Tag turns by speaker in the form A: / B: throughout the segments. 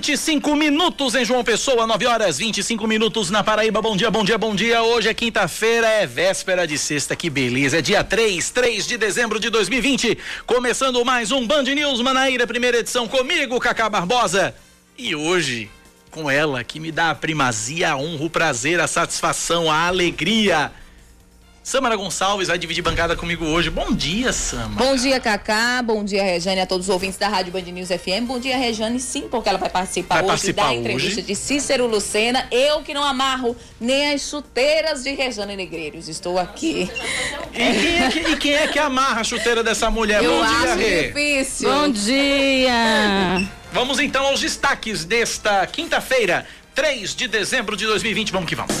A: 25 minutos em João Pessoa, 9 horas 25 minutos na Paraíba. Bom dia, bom dia, bom dia. Hoje é quinta-feira, é véspera de sexta, que beleza. É dia 3, 3 de dezembro de 2020. Começando mais um Band News Manaíra, primeira edição comigo, Cacá Barbosa. E hoje, com ela, que me dá a primazia, a honra, o prazer, a satisfação, a alegria Samara Gonçalves vai dividir bancada comigo hoje. Bom dia, Samara.
B: Bom dia, Cacá. Bom dia, Rejane, a todos os ouvintes da Rádio Band News FM. Bom dia, Rejane, sim, porque ela vai participar vai hoje participar da entrevista hoje. de Cícero Lucena. Eu que não amarro nem as chuteiras de Rejane Negreiros. Estou aqui.
A: E quem é que, e quem é que amarra a chuteira dessa mulher?
B: Eu
A: Bom
B: dia,
A: acho
B: Rê. difícil.
C: Bom dia.
A: Vamos então aos destaques desta quinta-feira, 3 de dezembro de 2020. Vamos que vamos.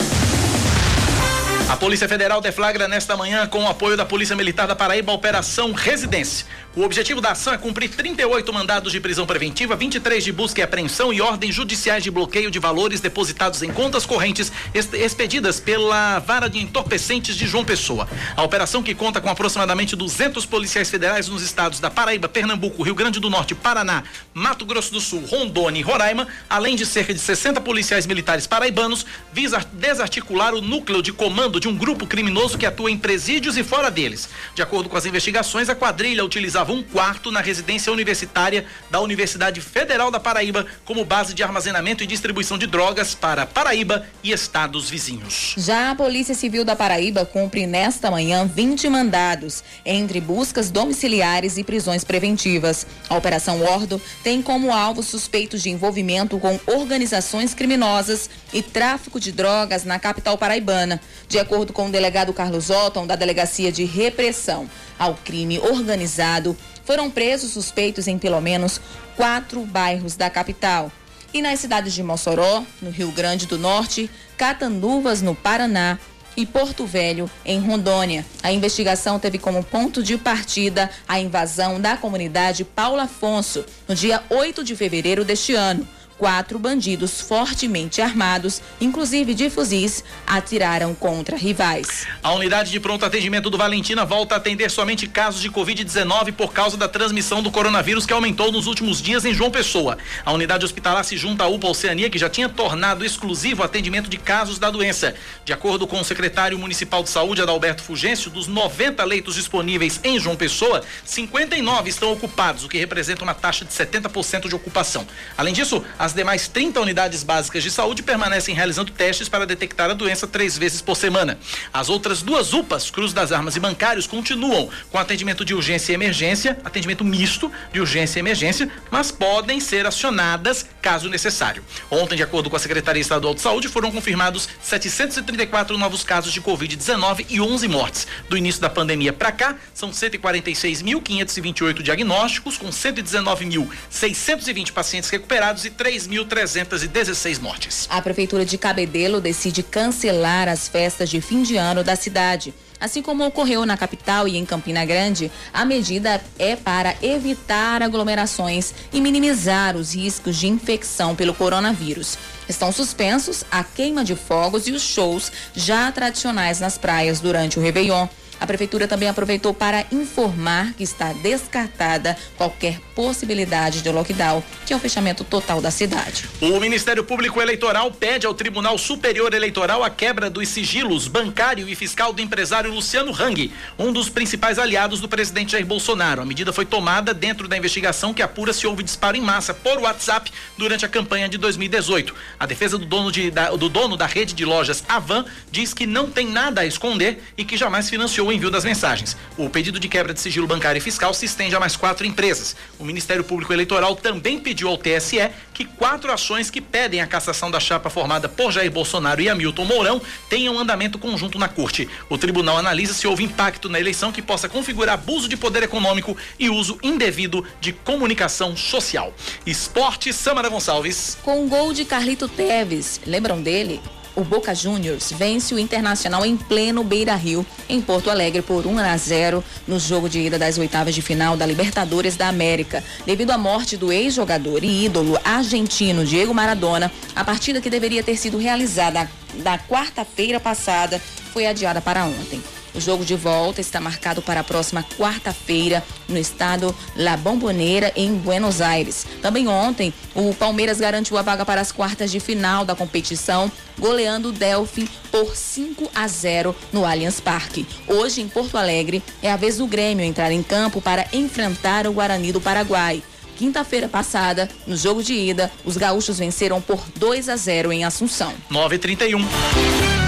A: A Polícia Federal deflagra nesta manhã, com o apoio da Polícia Militar da Paraíba, a Operação Residência. O objetivo da ação é cumprir 38 mandados de prisão preventiva, 23 de busca e apreensão e ordens judiciais de bloqueio de valores depositados em contas correntes expedidas pela Vara de Entorpecentes de João Pessoa. A operação, que conta com aproximadamente 200 policiais federais nos estados da Paraíba, Pernambuco, Rio Grande do Norte, Paraná, Mato Grosso do Sul, Rondônia e Roraima, além de cerca de 60 policiais militares paraibanos, visa desarticular o núcleo de comando de um grupo criminoso que atua em presídios e fora deles. De acordo com as investigações, a quadrilha utilizava um quarto na residência universitária da Universidade Federal da Paraíba como base de armazenamento e distribuição de drogas para Paraíba e estados vizinhos.
B: Já a Polícia Civil da Paraíba cumpre nesta manhã 20 mandados, entre buscas domiciliares e prisões preventivas. A Operação Ordo tem como alvo suspeitos de envolvimento com organizações criminosas e tráfico de drogas na capital paraibana. De acordo com o delegado Carlos Otton, da Delegacia de Repressão ao Crime Organizado, foram presos suspeitos em pelo menos quatro bairros da capital. E nas cidades de Mossoró, no Rio Grande do Norte, Catanduvas, no Paraná, e Porto Velho, em Rondônia. A investigação teve como ponto de partida a invasão da comunidade Paulo Afonso, no dia 8 de fevereiro deste ano quatro bandidos fortemente armados, inclusive de fuzis, atiraram contra rivais.
A: A unidade de pronto atendimento do Valentina volta a atender somente casos de Covid-19 por causa da transmissão do coronavírus que aumentou nos últimos dias em João Pessoa. A unidade hospitalar se junta à UPA Oceania, que já tinha tornado exclusivo o atendimento de casos da doença. De acordo com o secretário municipal de saúde, Adalberto Fugêncio, dos 90 leitos disponíveis em João Pessoa, 59 estão ocupados, o que representa uma taxa de 70% de ocupação. Além disso, as demais 30 unidades básicas de saúde permanecem realizando testes para detectar a doença três vezes por semana. As outras duas UPAs, Cruz das Armas e Bancários, continuam com atendimento de urgência e emergência, atendimento misto de urgência e emergência, mas podem ser acionadas caso necessário. Ontem, de acordo com a Secretaria Estadual de Saúde, foram confirmados 734 novos casos de Covid-19 e 11 mortes. Do início da pandemia para cá, são 146.528 diagnósticos, com 119.620 pacientes recuperados e 3 3.316 mortes.
B: A Prefeitura de Cabedelo decide cancelar as festas de fim de ano da cidade. Assim como ocorreu na capital e em Campina Grande, a medida é para evitar aglomerações e minimizar os riscos de infecção pelo coronavírus. Estão suspensos a queima de fogos e os shows já tradicionais nas praias durante o Réveillon. A prefeitura também aproveitou para informar que está descartada qualquer possibilidade de lockdown, que é o fechamento total da cidade.
A: O Ministério Público Eleitoral pede ao Tribunal Superior Eleitoral a quebra dos sigilos bancário e fiscal do empresário Luciano Hang, um dos principais aliados do presidente Jair Bolsonaro. A medida foi tomada dentro da investigação que apura se houve disparo em massa por WhatsApp durante a campanha de 2018. A defesa do dono, de, da, do dono da rede de lojas Avan diz que não tem nada a esconder e que jamais financiou envio das mensagens. O pedido de quebra de sigilo bancário e fiscal se estende a mais quatro empresas. O Ministério Público Eleitoral também pediu ao TSE que quatro ações que pedem a cassação da chapa formada por Jair Bolsonaro e Hamilton Mourão tenham andamento conjunto na corte. O tribunal analisa se houve impacto na eleição que possa configurar abuso de poder econômico e uso indevido de comunicação social. Esporte, Samara Gonçalves.
B: Com o gol de Carlito Teves, lembram dele? O Boca Juniors vence o Internacional em pleno Beira Rio, em Porto Alegre, por 1 a 0 no jogo de ida das oitavas de final da Libertadores da América. Devido à morte do ex-jogador e ídolo argentino Diego Maradona, a partida que deveria ter sido realizada na quarta-feira passada foi adiada para ontem. O jogo de volta está marcado para a próxima quarta-feira no estado La Bombonera, em Buenos Aires. Também ontem, o Palmeiras garantiu a vaga para as quartas de final da competição, goleando o Delphi por 5 a 0 no Allianz Parque. Hoje, em Porto Alegre, é a vez do Grêmio entrar em campo para enfrentar o Guarani do Paraguai. Quinta-feira passada, no jogo de ida, os gaúchos venceram por 2 a 0 em Assunção.
A: 9:31.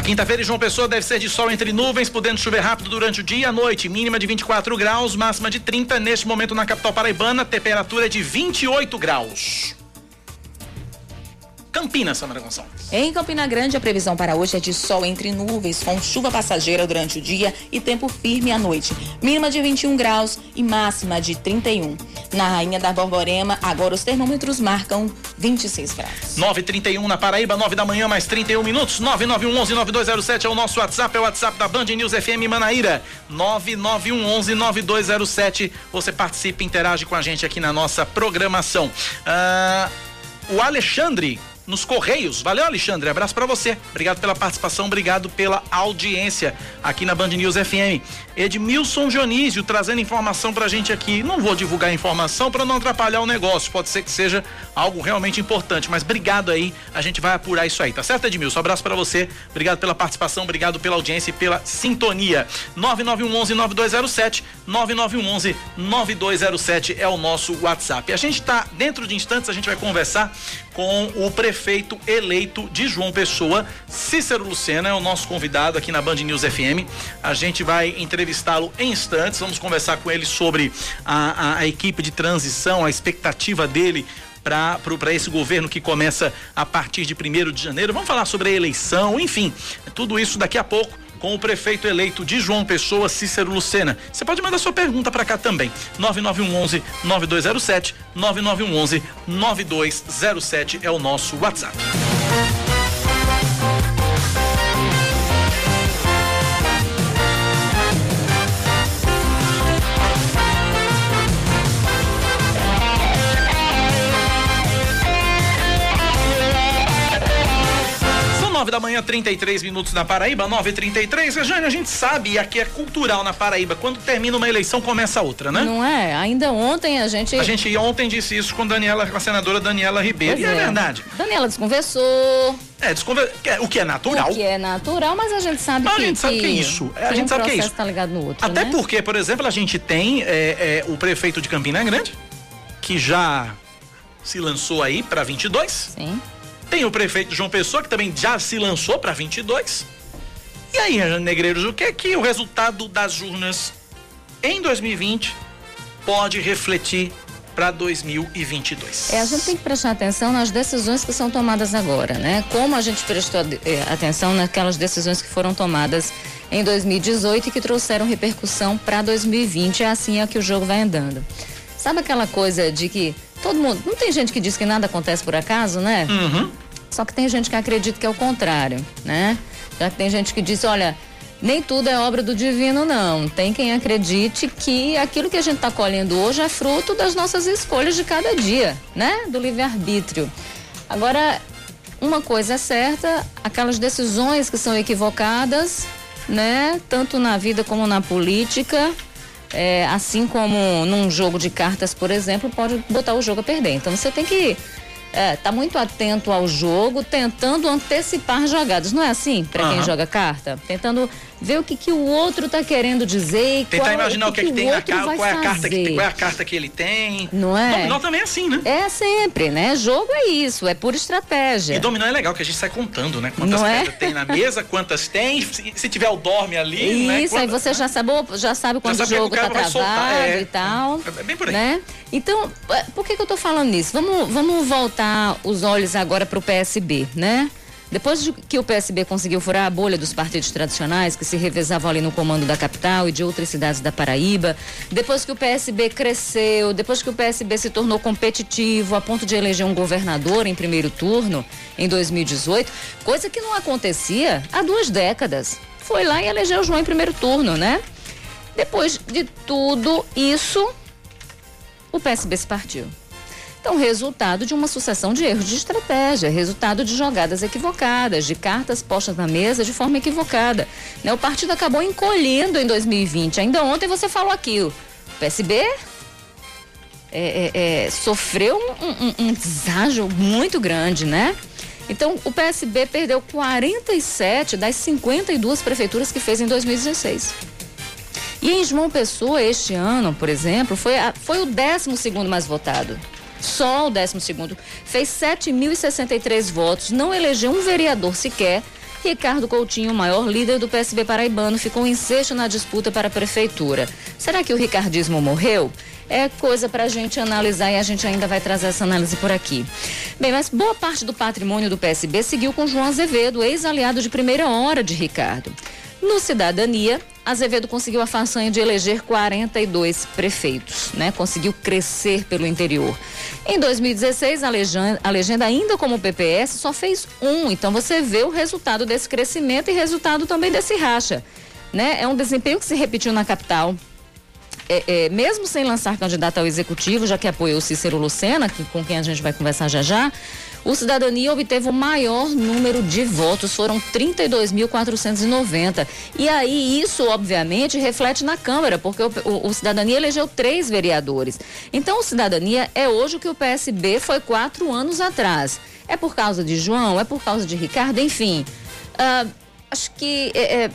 A: A quinta-feira em João Pessoa deve ser de sol entre nuvens, podendo chover rápido durante o dia e a noite. Mínima de 24 graus, máxima de 30. Neste momento na capital paraibana, temperatura é de 28 graus. Campinas, Samara Gonçalves.
B: Em Campina Grande, a previsão para hoje é de sol entre nuvens, com chuva passageira durante o dia e tempo firme à noite. Mínima de 21 graus e máxima de 31. Na Rainha da Borborema, agora os termômetros marcam 26 graus.
A: 9h31 na Paraíba, 9 da manhã, mais 31 minutos. 99111-9207 é o nosso WhatsApp, é o WhatsApp da Band News FM Manaíra. 99111-9207. Você participa e interage com a gente aqui na nossa programação. Ah, o Alexandre nos Correios. Valeu, Alexandre. Abraço para você. Obrigado pela participação, obrigado pela audiência aqui na Band News FM. Edmilson Dionísio trazendo informação pra gente aqui. Não vou divulgar informação para não atrapalhar o negócio. Pode ser que seja algo realmente importante, mas obrigado aí. A gente vai apurar isso aí, tá certo, Edmilson? Abraço para você. Obrigado pela participação, obrigado pela audiência e pela sintonia. 9911-9207, 9911-9207 é o nosso WhatsApp. A gente tá, dentro de instantes, a gente vai conversar com o prefeito eleito de João Pessoa, Cícero Lucena, é o nosso convidado aqui na Band News FM. A gente vai entrevistá-lo em instantes, vamos conversar com ele sobre a, a, a equipe de transição, a expectativa dele para esse governo que começa a partir de 1 de janeiro. Vamos falar sobre a eleição, enfim, tudo isso daqui a pouco com o prefeito eleito de João Pessoa, Cícero Lucena. Você pode mandar sua pergunta para cá também. 9911 9207 9911 9207 é o nosso WhatsApp. 9 da manhã, 33 minutos na Paraíba, 9h33. Rejane, a gente sabe, e aqui é cultural na Paraíba, quando termina uma eleição, começa outra, né?
C: Não é? Ainda ontem a gente.
A: A gente ontem disse isso com Daniela, com a senadora Daniela Ribeiro.
C: Pois
A: e é, verdade.
C: Daniela desconversou.
A: É, desconver... o que é natural.
C: O que é natural, mas a gente sabe
A: Mas
C: que.
A: a gente sabe que é isso. É, a
C: que
A: gente
C: um
A: sabe que é isso.
C: tá ligado no outro.
A: Até
C: né?
A: porque, por exemplo, a gente tem é, é, o prefeito de Campina Grande, que já se lançou aí para 22.
C: Sim.
A: Tem o prefeito João Pessoa, que também já se lançou para 22. E aí, Negreiros, o que é que o resultado das urnas em 2020 pode refletir para 2022?
C: É, a gente tem que prestar atenção nas decisões que são tomadas agora, né? Como a gente prestou eh, atenção naquelas decisões que foram tomadas em 2018 e que trouxeram repercussão para 2020. É assim é que o jogo vai andando. Sabe aquela coisa de que todo mundo. Não tem gente que diz que nada acontece por acaso, né?
A: Uhum.
C: Só que tem gente que acredita que é o contrário, né? Já que tem gente que diz, olha, nem tudo é obra do divino, não. Tem quem acredite que aquilo que a gente está colhendo hoje é fruto das nossas escolhas de cada dia, né? Do livre-arbítrio. Agora, uma coisa é certa, aquelas decisões que são equivocadas, né? Tanto na vida como na política, é, assim como num jogo de cartas, por exemplo, pode botar o jogo a perder. Então você tem que é, tá muito atento ao jogo, tentando antecipar jogadas. Não é assim para quem joga carta? Tentando ver o que, que o outro está querendo dizer.
A: Tentar
C: qual,
A: imaginar o que, é que,
C: que
A: tem na cara, qual é, a carta que, qual é
C: a
A: carta que ele tem.
C: Não é?
A: Dominó também é assim, né?
C: É sempre, né? Jogo é isso, é pura estratégia.
A: E dominó é legal, que a gente sai contando, né? Quantas
C: é?
A: tem na mesa, quantas tem, se, se tiver o dorme ali, né?
C: Isso, aí
A: Quantas-
C: você já sabe, já sabe quando
A: sabe
C: o
A: que o
C: jogo
A: cara
C: tá travado
A: soltar, é.
C: e tal.
A: É bem por aí.
C: Né? Então, é, por que, que eu tô falando nisso? Vamos, vamos voltar os olhos agora para o PSB, né? Depois de que o PSB conseguiu furar a bolha dos partidos tradicionais que se revezavam ali no comando da capital e de outras cidades da Paraíba, depois que o PSB cresceu, depois que o PSB se tornou competitivo a ponto de eleger um governador em primeiro turno em 2018, coisa que não acontecia há duas décadas. Foi lá e elegeu o João em primeiro turno, né? Depois de tudo isso, o PSB se partiu. Então, resultado de uma sucessão de erros de estratégia, resultado de jogadas equivocadas, de cartas postas na mesa de forma equivocada. Né? O partido acabou encolhendo em 2020. Ainda ontem você falou aqui, o PSB é, é, é, sofreu um, um, um deságio muito grande, né? Então, o PSB perdeu 47 das 52 prefeituras que fez em 2016. E em João Pessoa, este ano, por exemplo, foi, a, foi o 12 mais votado. Só o 12 fez 7.063 votos, não elegeu um vereador sequer. Ricardo Coutinho, maior líder do PSB paraibano, ficou em sexto na disputa para a prefeitura. Será que o ricardismo morreu? É coisa para a gente analisar e a gente ainda vai trazer essa análise por aqui. Bem, mas boa parte do patrimônio do PSB seguiu com João Azevedo, ex-aliado de primeira hora de Ricardo. No Cidadania, Azevedo conseguiu a façanha de eleger 42 prefeitos, né? Conseguiu crescer pelo interior. Em 2016, a legenda, a legenda, ainda como PPS, só fez um. Então você vê o resultado desse crescimento e resultado também desse racha. Né? É um desempenho que se repetiu na capital. É, é, mesmo sem lançar candidato ao executivo, já que apoiou Cícero Lucena, que, com quem a gente vai conversar já já, o Cidadania obteve o maior número de votos, foram 32.490. E aí, isso, obviamente, reflete na Câmara, porque o, o, o, Cidadania elegeu três vereadores. Então, o Cidadania é hoje o que o PSB foi quatro anos atrás. É por causa de João, é por causa de Ricardo, enfim. Uh, acho que. É, é,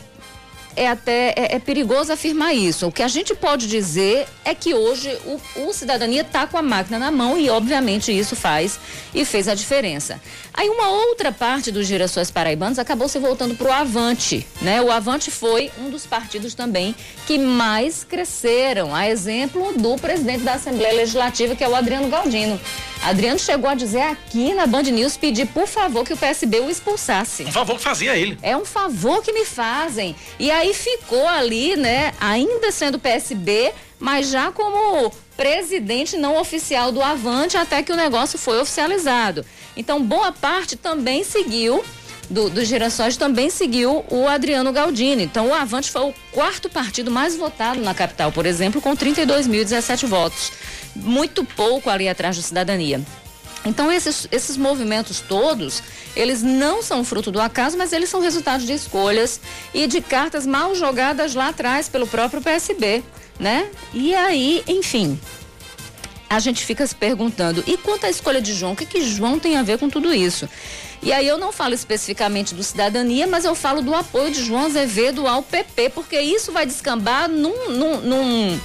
C: é até é, é, perigoso afirmar isso. O que a gente pode dizer é que hoje o, o cidadania está com a máquina na mão e, obviamente, isso faz e fez a diferença. Aí uma outra parte dos girassóis paraibanos acabou se voltando para o Avante, né? O Avante foi um dos partidos também que mais cresceram, a exemplo do presidente da Assembleia Legislativa, que é o Adriano Galdino. Adriano chegou a dizer aqui na Band News pedir, por favor, que o PSB o expulsasse.
A: Um favor que fazia ele.
C: É um favor que me fazem. E aí ficou ali, né, ainda sendo PSB, mas já como presidente não oficial do Avante até que o negócio foi oficializado. Então, boa parte também seguiu do, dos girassóis também seguiu o Adriano Galdini. Então, o Avante foi o quarto partido mais votado na capital, por exemplo, com 32.017 votos. Muito pouco ali atrás do Cidadania. Então, esses, esses movimentos todos, eles não são fruto do acaso, mas eles são resultado de escolhas e de cartas mal jogadas lá atrás pelo próprio PSB, né? E aí, enfim, a gente fica se perguntando, e quanto à escolha de João, o que, que João tem a ver com tudo isso? E aí eu não falo especificamente do cidadania, mas eu falo do apoio de João Azevedo ao PP, porque isso vai descambar num, num, num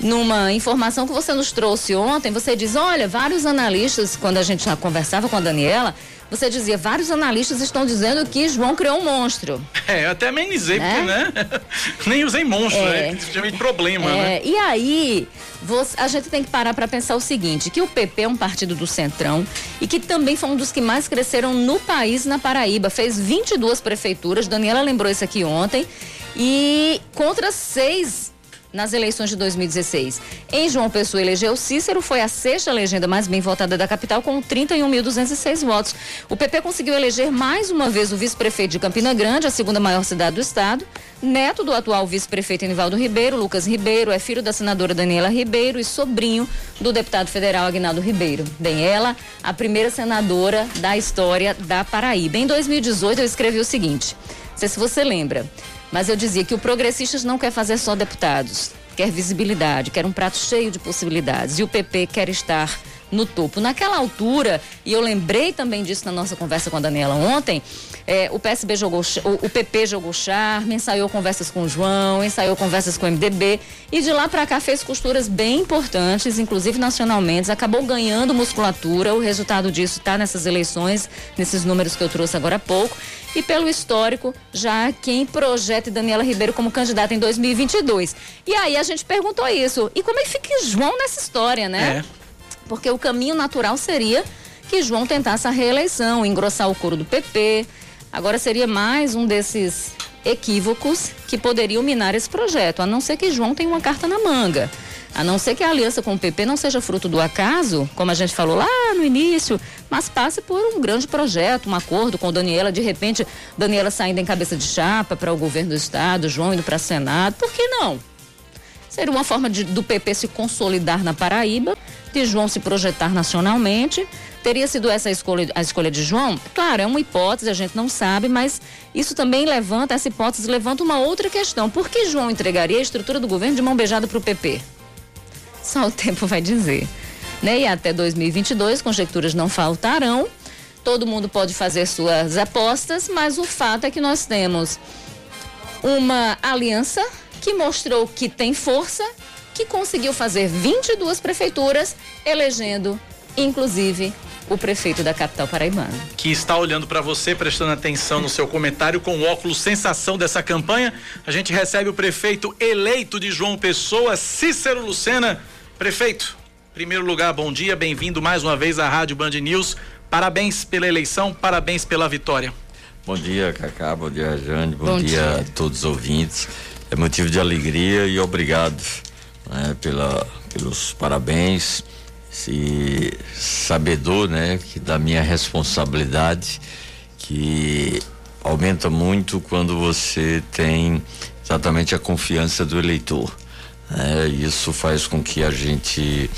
C: numa informação que você nos trouxe ontem, você diz, olha, vários analistas, quando a gente já conversava com a Daniela, você dizia, vários analistas estão dizendo que João criou um monstro.
A: É, eu até amenizei, né? porque, né? Nem usei monstro,
C: É.
A: né? De problema,
C: É,
A: né?
C: E aí, você- a gente tem que parar para pensar o seguinte, que o PP é um partido do Centrão e que também foi um dos que mais cresceram no país, na Paraíba. Fez 22 prefeituras, Daniela lembrou isso aqui ontem, e contra seis nas eleições de 2016. Em João Pessoa elegeu Cícero, foi a sexta legenda mais bem votada da capital com 31.206 votos. O PP conseguiu eleger mais uma vez o vice-prefeito de Campina Grande, a segunda maior cidade do estado, neto do atual vice-prefeito Enivaldo Ribeiro, Lucas Ribeiro, é filho da senadora Daniela Ribeiro e sobrinho do deputado federal Agnaldo Ribeiro. Bem, ela, a primeira senadora da história da Paraíba. Em 2018 eu escrevi o seguinte, não sei se você lembra, mas eu dizia que o Progressistas não quer fazer só deputados, quer visibilidade, quer um prato cheio de possibilidades. E o PP quer estar no topo. Naquela altura, e eu lembrei também disso na nossa conversa com a Daniela ontem, é, o PSB jogou, o, o PP jogou charme, ensaiou conversas com o João, ensaiou conversas com o MDB e de lá para cá fez costuras bem importantes, inclusive nacionalmente, acabou ganhando musculatura. O resultado disso está nessas eleições, nesses números que eu trouxe agora há pouco. E pelo histórico, já quem projeta Daniela Ribeiro como candidata em 2022. E aí a gente perguntou isso. E como é que fica João nessa história, né? É. Porque o caminho natural seria que João tentasse a reeleição, engrossar o coro do PP. Agora seria mais um desses equívocos que poderiam minar esse projeto, a não ser que João tenha uma carta na manga. A não ser que a aliança com o PP não seja fruto do acaso, como a gente falou lá no início, mas passe por um grande projeto, um acordo com Daniela, de repente, Daniela saindo em cabeça de chapa para o governo do estado, João indo para Senado, por que não? Seria uma forma de, do PP se consolidar na Paraíba, de João se projetar nacionalmente. Teria sido essa a escolha, a escolha de João? Claro, é uma hipótese, a gente não sabe, mas isso também levanta, essa hipótese levanta uma outra questão. Por que João entregaria a estrutura do governo de mão beijada para o PP? Só o tempo vai dizer. Né? E até 2022, conjecturas não faltarão. Todo mundo pode fazer suas apostas, mas o fato é que nós temos uma aliança que mostrou que tem força, que conseguiu fazer 22 prefeituras, elegendo, inclusive, o prefeito da capital paraibana.
A: Que está olhando para você, prestando atenção no seu comentário com o óculos sensação dessa campanha. A gente recebe o prefeito eleito de João Pessoa, Cícero Lucena. Prefeito, primeiro lugar, bom dia, bem-vindo mais uma vez à Rádio Band News. Parabéns pela eleição, parabéns pela vitória.
D: Bom dia, Cacá, bom dia, Jane, bom, bom dia, dia a todos os ouvintes é motivo de alegria e obrigado né, pela, pelos parabéns. Se sabedor, né, que da minha responsabilidade, que aumenta muito quando você tem exatamente a confiança do eleitor. Né? Isso faz com que a gente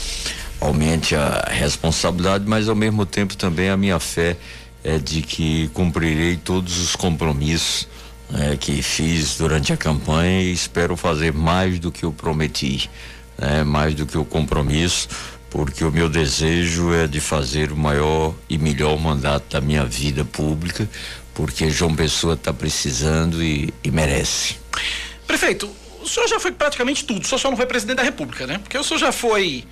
D: aumente a responsabilidade, mas ao mesmo tempo também a minha fé é de que cumprirei todos os compromissos né, que fiz durante a campanha e espero fazer mais do que eu prometi, né, mais do que o compromisso, porque o meu desejo é de fazer o maior e melhor mandato da minha vida pública, porque João Pessoa está precisando e, e merece.
A: Prefeito, o senhor já foi praticamente tudo, o senhor só não foi presidente da República, né? Porque o senhor já foi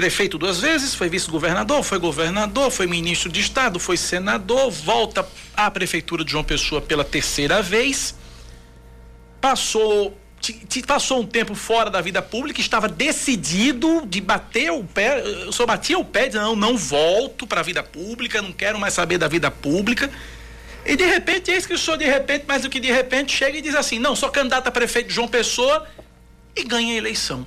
A: prefeito duas vezes, foi vice-governador, foi governador, foi ministro de Estado, foi senador, volta à prefeitura de João Pessoa pela terceira vez, passou passou um tempo fora da vida pública, estava decidido de bater o pé, eu só batia o pé, dizendo, não, não volto para a vida pública, não quero mais saber da vida pública. E de repente, eis que o senhor de repente, mais do que de repente, chega e diz assim: não, sou candidato a prefeito de João Pessoa e ganha a eleição.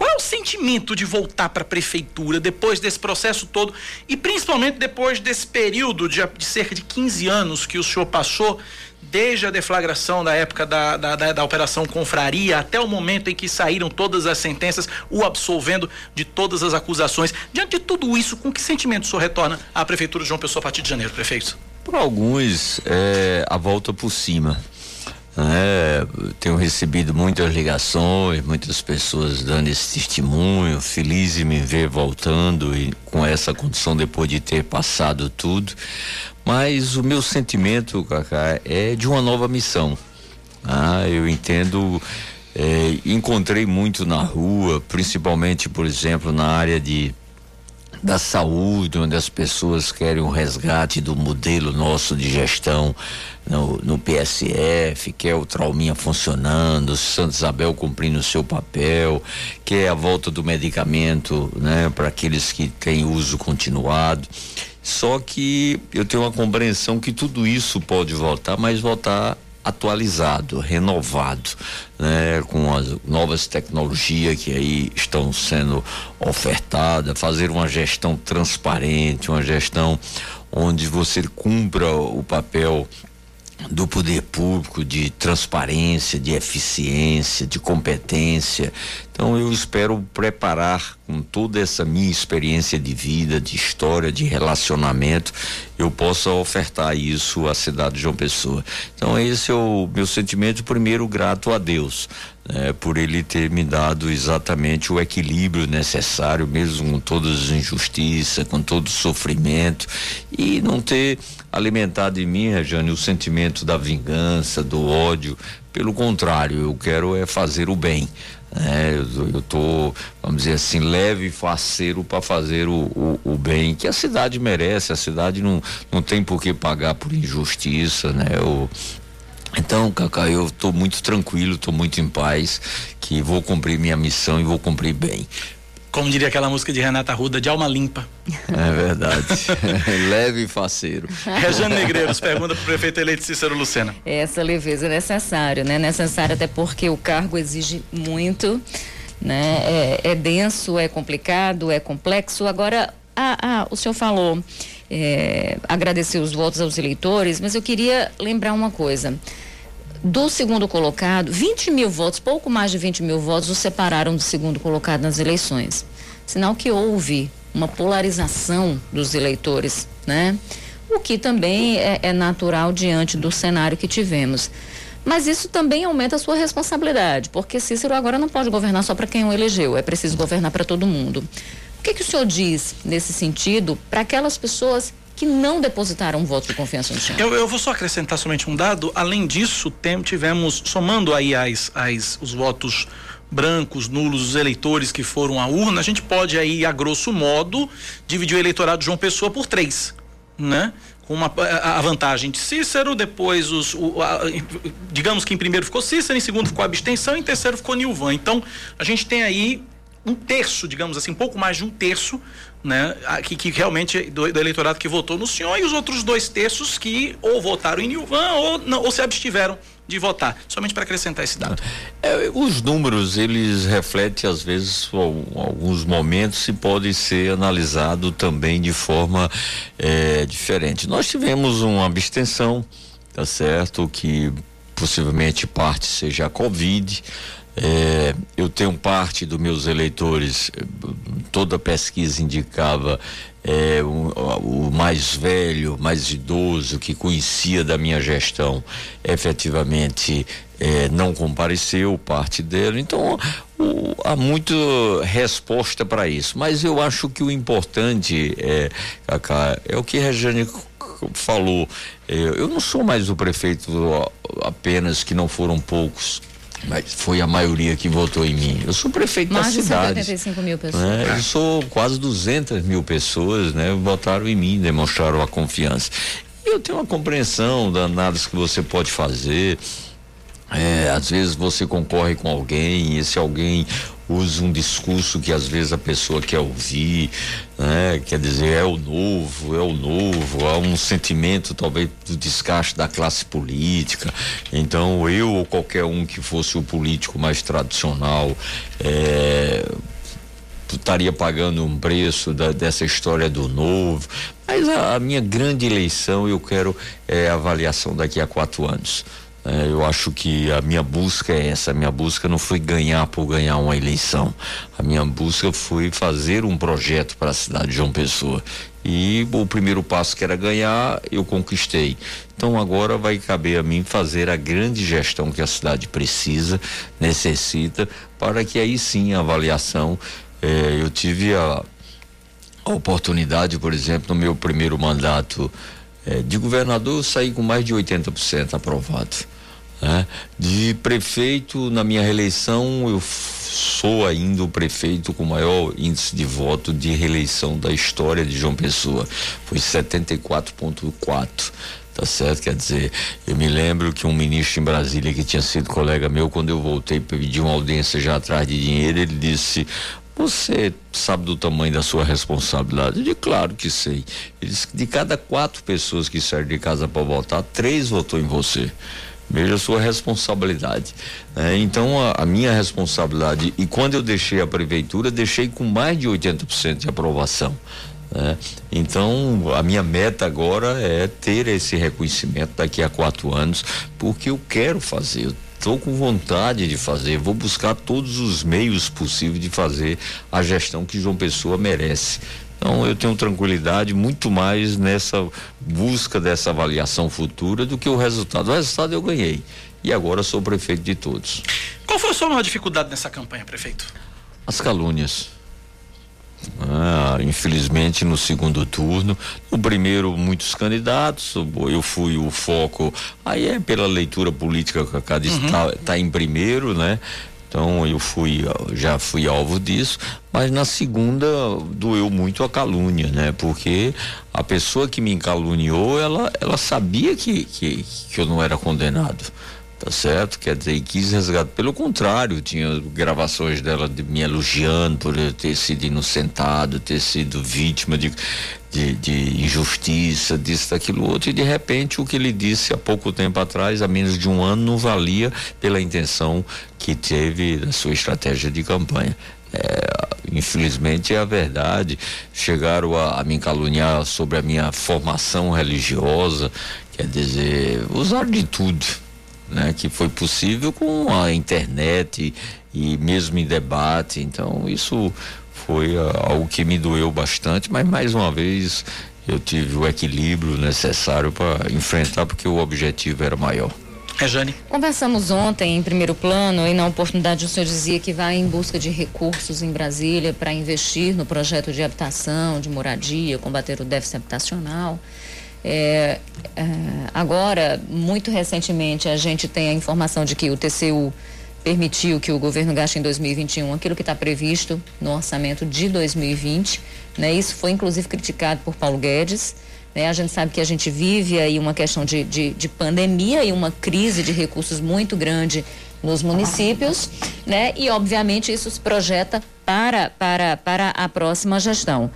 A: Qual é o sentimento de voltar para a prefeitura depois desse processo todo e principalmente depois desse período de, de, cerca de 15 anos que o senhor passou, desde a deflagração da época da, da, da, da Operação Confraria até o momento em que saíram todas as sentenças, o absolvendo de todas as acusações. Diante de tudo isso, com que sentimento o senhor retorna à prefeitura de João Pessoa a partir de janeiro, prefeito?
D: Para alguns, é a volta por cima né? Tenho recebido muitas ligações, muitas pessoas dando esse testemunho, feliz em me ver voltando e com essa condição depois de ter passado tudo. Mas o meu sentimento, Cacá, é de uma nova missão. Ah, eu entendo, é, encontrei muito na rua, principalmente, por exemplo, na área de da saúde, onde as pessoas querem um resgate do modelo nosso de gestão no, no PSF, quer o Trauminha funcionando, Santa Isabel cumprindo o seu papel, quer a volta do medicamento, né, para aqueles que têm uso continuado. Só que eu tenho uma compreensão que tudo isso pode voltar, mas voltar atualizado, renovado, né, com as novas tecnologias que aí estão sendo ofertadas, fazer uma gestão transparente, uma gestão onde você cumpra o papel do poder público, de transparência, de eficiência, de competência. Então eu espero preparar com toda essa minha experiência de vida, de história, de relacionamento, eu possa ofertar isso à cidade de João Pessoa. Então esse é o meu sentimento primeiro grato a Deus, né, por ele ter me dado exatamente o equilíbrio necessário, mesmo com todas as injustiças, com todo o sofrimento, e não ter alimentado em mim, Rejane, o sentimento da vingança, do ódio. Pelo contrário, eu quero é fazer o bem. É, eu, eu tô, vamos dizer assim, leve e faceiro para fazer o, o, o, bem que a cidade merece. A cidade não, não tem por que pagar por injustiça, né? Então, Cacá, eu estou muito tranquilo, estou muito em paz, que vou cumprir minha missão e vou cumprir bem.
A: Como diria aquela música de Renata Ruda, de alma limpa.
D: É verdade. Leve e faceiro.
A: Rejane Negreiros pergunta para o prefeito eleito Cícero Lucena.
C: Essa leveza é necessária, né? Necessária até porque o cargo exige muito, né? É, é denso, é complicado, é complexo. Agora, ah, ah, o senhor falou, é, agradecer os votos aos eleitores, mas eu queria lembrar uma coisa do segundo colocado, 20 mil votos, pouco mais de 20 mil votos, o separaram do segundo colocado nas eleições. Sinal que houve uma polarização dos eleitores, né? O que também é, é natural diante do cenário que tivemos. Mas isso também aumenta a sua responsabilidade, porque Cícero agora não pode governar só para quem o elegeu, é preciso governar para todo mundo. O que, que o senhor diz nesse sentido para aquelas pessoas que não depositaram voto de confiança no senhor.
A: Eu, eu vou só acrescentar somente um dado. Além disso, tem, tivemos, somando aí as, as, os votos brancos, nulos, os eleitores que foram à urna, a gente pode aí, a grosso modo, dividir o eleitorado de João Pessoa por três, né? Com uma, a, a vantagem de Cícero, depois os, o, a, digamos que em primeiro ficou Cícero, em segundo ficou abstenção, em terceiro ficou Nilvan. Então, a gente tem aí um terço, digamos assim, um pouco mais de um terço né, que, que realmente do, do, eleitorado que votou no senhor e os outros dois terços que ou votaram em Nilvan ou, não, ou se abstiveram de votar, somente para acrescentar esse dado.
D: É, os números, eles refletem às vezes alguns momentos e podem ser analisado também de forma é, diferente. Nós tivemos uma abstenção, tá certo, que possivelmente parte seja a Covid, é, eu tenho parte dos meus eleitores, toda pesquisa indicava é, o, o, mais velho, mais idoso, que conhecia da minha gestão, efetivamente é, não compareceu, parte dele. Então, o, há muita resposta para isso. Mas eu acho que o importante, é, Cacá, é o que a Regiane falou. É, eu não sou mais o prefeito apenas que não foram poucos mas foi a maioria que votou em mim. Eu sou prefeito Mais da cidade. Mais de
C: 185 mil pessoas. Né?
D: Eu sou quase 200 mil pessoas, né? Votaram em mim, demonstraram a confiança. E eu tenho uma compreensão danadas que você pode fazer. É, às vezes você concorre com alguém e esse alguém usa um discurso que às vezes a pessoa quer ouvir, né? Quer dizer, é o novo, é o novo, há um sentimento talvez do desgaste da classe política. Então eu ou qualquer um que fosse o político mais tradicional, é, estaria pagando um preço da, dessa história do novo. Mas a, a minha grande eleição eu quero é avaliação daqui a quatro anos. É, eu acho que a minha busca é essa. A minha busca não foi ganhar por ganhar uma eleição. A minha busca foi fazer um projeto para a cidade de João Pessoa. E o primeiro passo que era ganhar, eu conquistei. Então agora vai caber a mim fazer a grande gestão que a cidade precisa, necessita, para que aí sim a avaliação. É, eu tive a, a oportunidade, por exemplo, no meu primeiro mandato é, de governador eu saí com mais de 80% aprovado. Né? De prefeito, na minha reeleição, eu sou ainda o prefeito com maior índice de voto de reeleição da história de João Pessoa. Foi 74,4 tá certo? Quer dizer, eu me lembro que um ministro em Brasília que tinha sido colega meu, quando eu voltei para pedir uma audiência já atrás de dinheiro, ele disse: você sabe do tamanho da sua responsabilidade? Digo, claro que sei. Ele disse que de cada quatro pessoas que saíram de casa para votar, três votou em você. Veja a sua responsabilidade. É, então, a, a, minha responsabilidade, e quando eu deixei a prefeitura, deixei com mais de 80% de aprovação. Né? Então, a minha meta agora é ter esse reconhecimento daqui a quatro anos, porque eu quero fazer. Eu estou com vontade de fazer, vou buscar todos os meios possíveis de fazer a gestão que João Pessoa merece. Então eu tenho tranquilidade muito mais nessa busca dessa avaliação futura do que o resultado. O resultado eu ganhei e agora sou prefeito de todos.
A: Qual foi a sua maior dificuldade nessa campanha, prefeito?
D: As calúnias. Ah, infelizmente no segundo turno, no primeiro muitos candidatos, eu fui o foco, aí é pela leitura política que a cada uhum. está tá em primeiro, né? Então eu fui, já fui alvo disso, mas na segunda doeu muito a calúnia, né? Porque a pessoa que me caluniou, ela, ela sabia que, que, que eu não era condenado tá certo? Quer dizer, e quis resgatar. Pelo contrário, tinha gravações dela de me elogiando por eu ter sido inocentado, ter sido vítima de, de, de, injustiça, disso, daquilo outro, e de repente o que ele disse há pouco tempo atrás, há menos de um ano, não valia pela intenção que teve da sua estratégia de campanha. É, infelizmente é a verdade. Chegaram a, a, me caluniar sobre a minha formação religiosa, quer dizer, usaram de tudo né, que foi possível com a internet e, e mesmo em debate. Então, isso foi uh, algo que me doeu bastante, mas mais uma vez eu tive o equilíbrio necessário para enfrentar, porque o objetivo era maior.
A: É, Jane.
C: Conversamos ontem em primeiro plano e na oportunidade o senhor dizia que vai em busca de recursos em Brasília para investir no projeto de habitação, de moradia, combater o déficit habitacional. É, é, agora, muito recentemente, a gente tem a informação de que o TCU permitiu que o governo gaste em 2021 aquilo que está previsto no orçamento de 2020. Né? Isso foi inclusive criticado por Paulo Guedes. Né? A gente sabe que a gente vive aí uma questão de, de, de pandemia e uma crise de recursos muito grande nos municípios, né? E obviamente isso se projeta para, para, para a próxima gestão.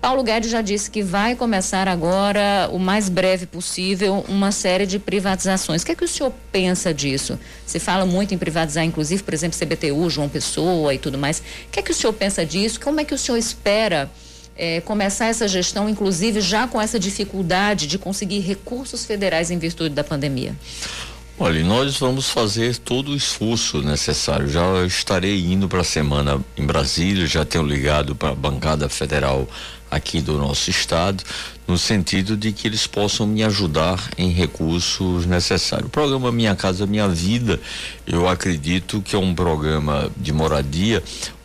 C: Paulo Guedes já disse que vai começar agora, o mais breve possível, uma série de privatizações. O que é que o senhor pensa disso? Se fala muito em privatizar, inclusive, por exemplo, CBTU, João Pessoa e tudo mais. O que é que o senhor pensa disso? Como é que o senhor espera é, começar essa gestão, inclusive já com essa dificuldade de conseguir recursos federais em virtude da pandemia?
D: Olha, nós vamos fazer todo o esforço necessário. Já estarei indo para a semana em Brasília, já tenho ligado para a bancada federal aqui do nosso estado, no sentido de que eles possam me ajudar em recursos necessários. O programa Minha Casa Minha Vida, eu acredito que é um programa de moradia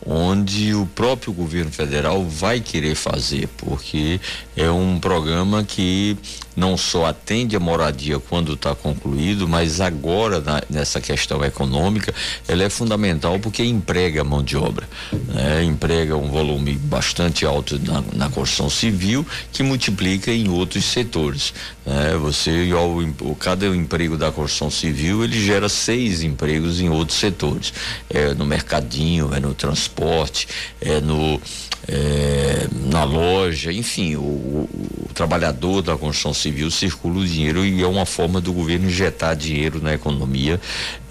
D: onde o próprio governo federal vai querer fazer, porque é um programa que não só atende a moradia quando está concluído, mas agora na, nessa questão econômica, ela é fundamental porque emprega mão de obra, né? emprega um volume bastante alto na, na construção civil que multiplica em outros setores. Né? Você, ao, cada emprego da construção civil, ele gera seis empregos em outros setores, é no mercadinho, é no transporte é no é, na loja, enfim, o, o, trabalhador da construção civil circula o dinheiro e é uma forma do governo injetar dinheiro na economia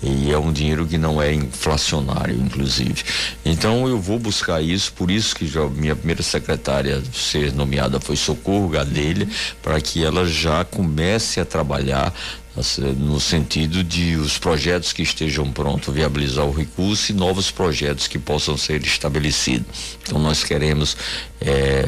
D: e é um dinheiro que não é inflacionário, inclusive. Então eu vou buscar isso, por isso que já minha primeira secretária ser nomeada foi Socorro Gadelha, para que ela já comece a trabalhar no sentido de os projetos que estejam prontos viabilizar o recurso e novos projetos que possam ser estabelecidos. Então nós queremos é,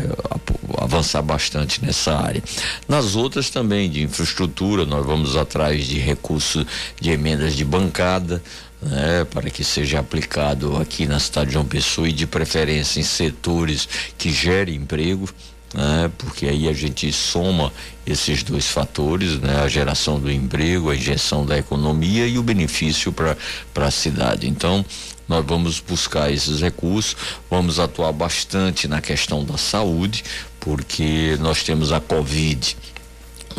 D: avançar bastante nessa área. Nas outras também de infraestrutura, nós vamos atrás de recursos de emendas de bancada, né, para que seja aplicado aqui na cidade de João Pessoa e de preferência em setores que gerem emprego né? Porque aí a gente soma esses dois fatores, né? A geração do emprego, a injeção da economia e o benefício para para a cidade. Então, nós vamos buscar esses recursos, vamos atuar bastante na questão da saúde, porque nós temos a Covid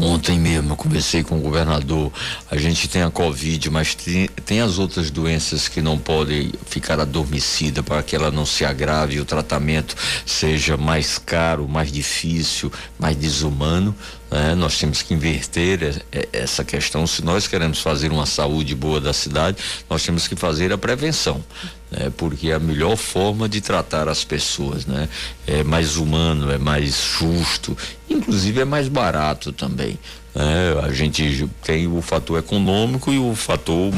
D: Ontem mesmo eu conversei com o governador. A gente tem a Covid, mas tem, tem as outras doenças que não podem ficar adormecida para que ela não se agrave e o tratamento seja mais caro, mais difícil, mais desumano. Né? Nós temos que inverter essa questão. Se nós queremos fazer uma saúde boa da cidade, nós temos que fazer a prevenção né? porque é a melhor forma de tratar as pessoas, né? É mais humano, é mais justo, inclusive é mais barato também. Né? A gente tem o fator econômico e o fator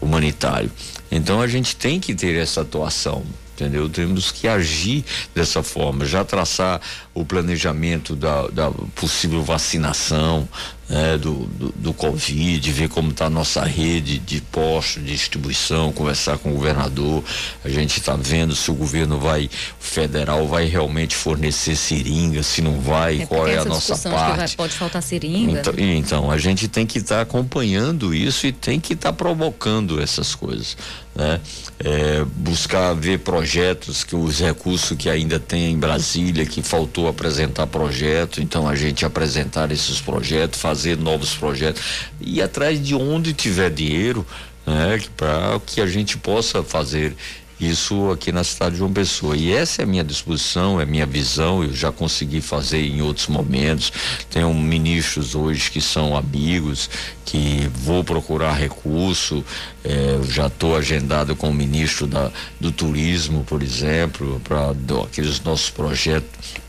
D: humanitário. Então a gente tem que ter essa atuação entendeu? Temos que agir dessa forma, já traçar o planejamento da, da possível vacinação, né, do, do, do, Covid, ver como está a nossa rede de postos de distribuição, conversar com o governador. A gente está vendo se o governo vai, federal vai realmente fornecer seringa, se não vai, é qual é a nossa parte. Vai,
C: pode faltar seringa.
D: Então, então, a gente tem que estar tá acompanhando isso e tem que estar tá provocando essas coisas. Né? É, buscar ver projetos que os recursos que ainda tem em Brasília, que faltou apresentar projeto, então a gente apresentar esses projetos, fazer novos projetos e atrás de onde tiver dinheiro, né, para que a gente possa fazer isso aqui na cidade de João Pessoa. E essa é a minha disposição, é a minha visão, eu já consegui fazer em outros momentos. Tenho ministros hoje que são amigos, que vou procurar recurso, eh, já estou agendado com o ministro da, do turismo, por exemplo, para aqueles nossos projetos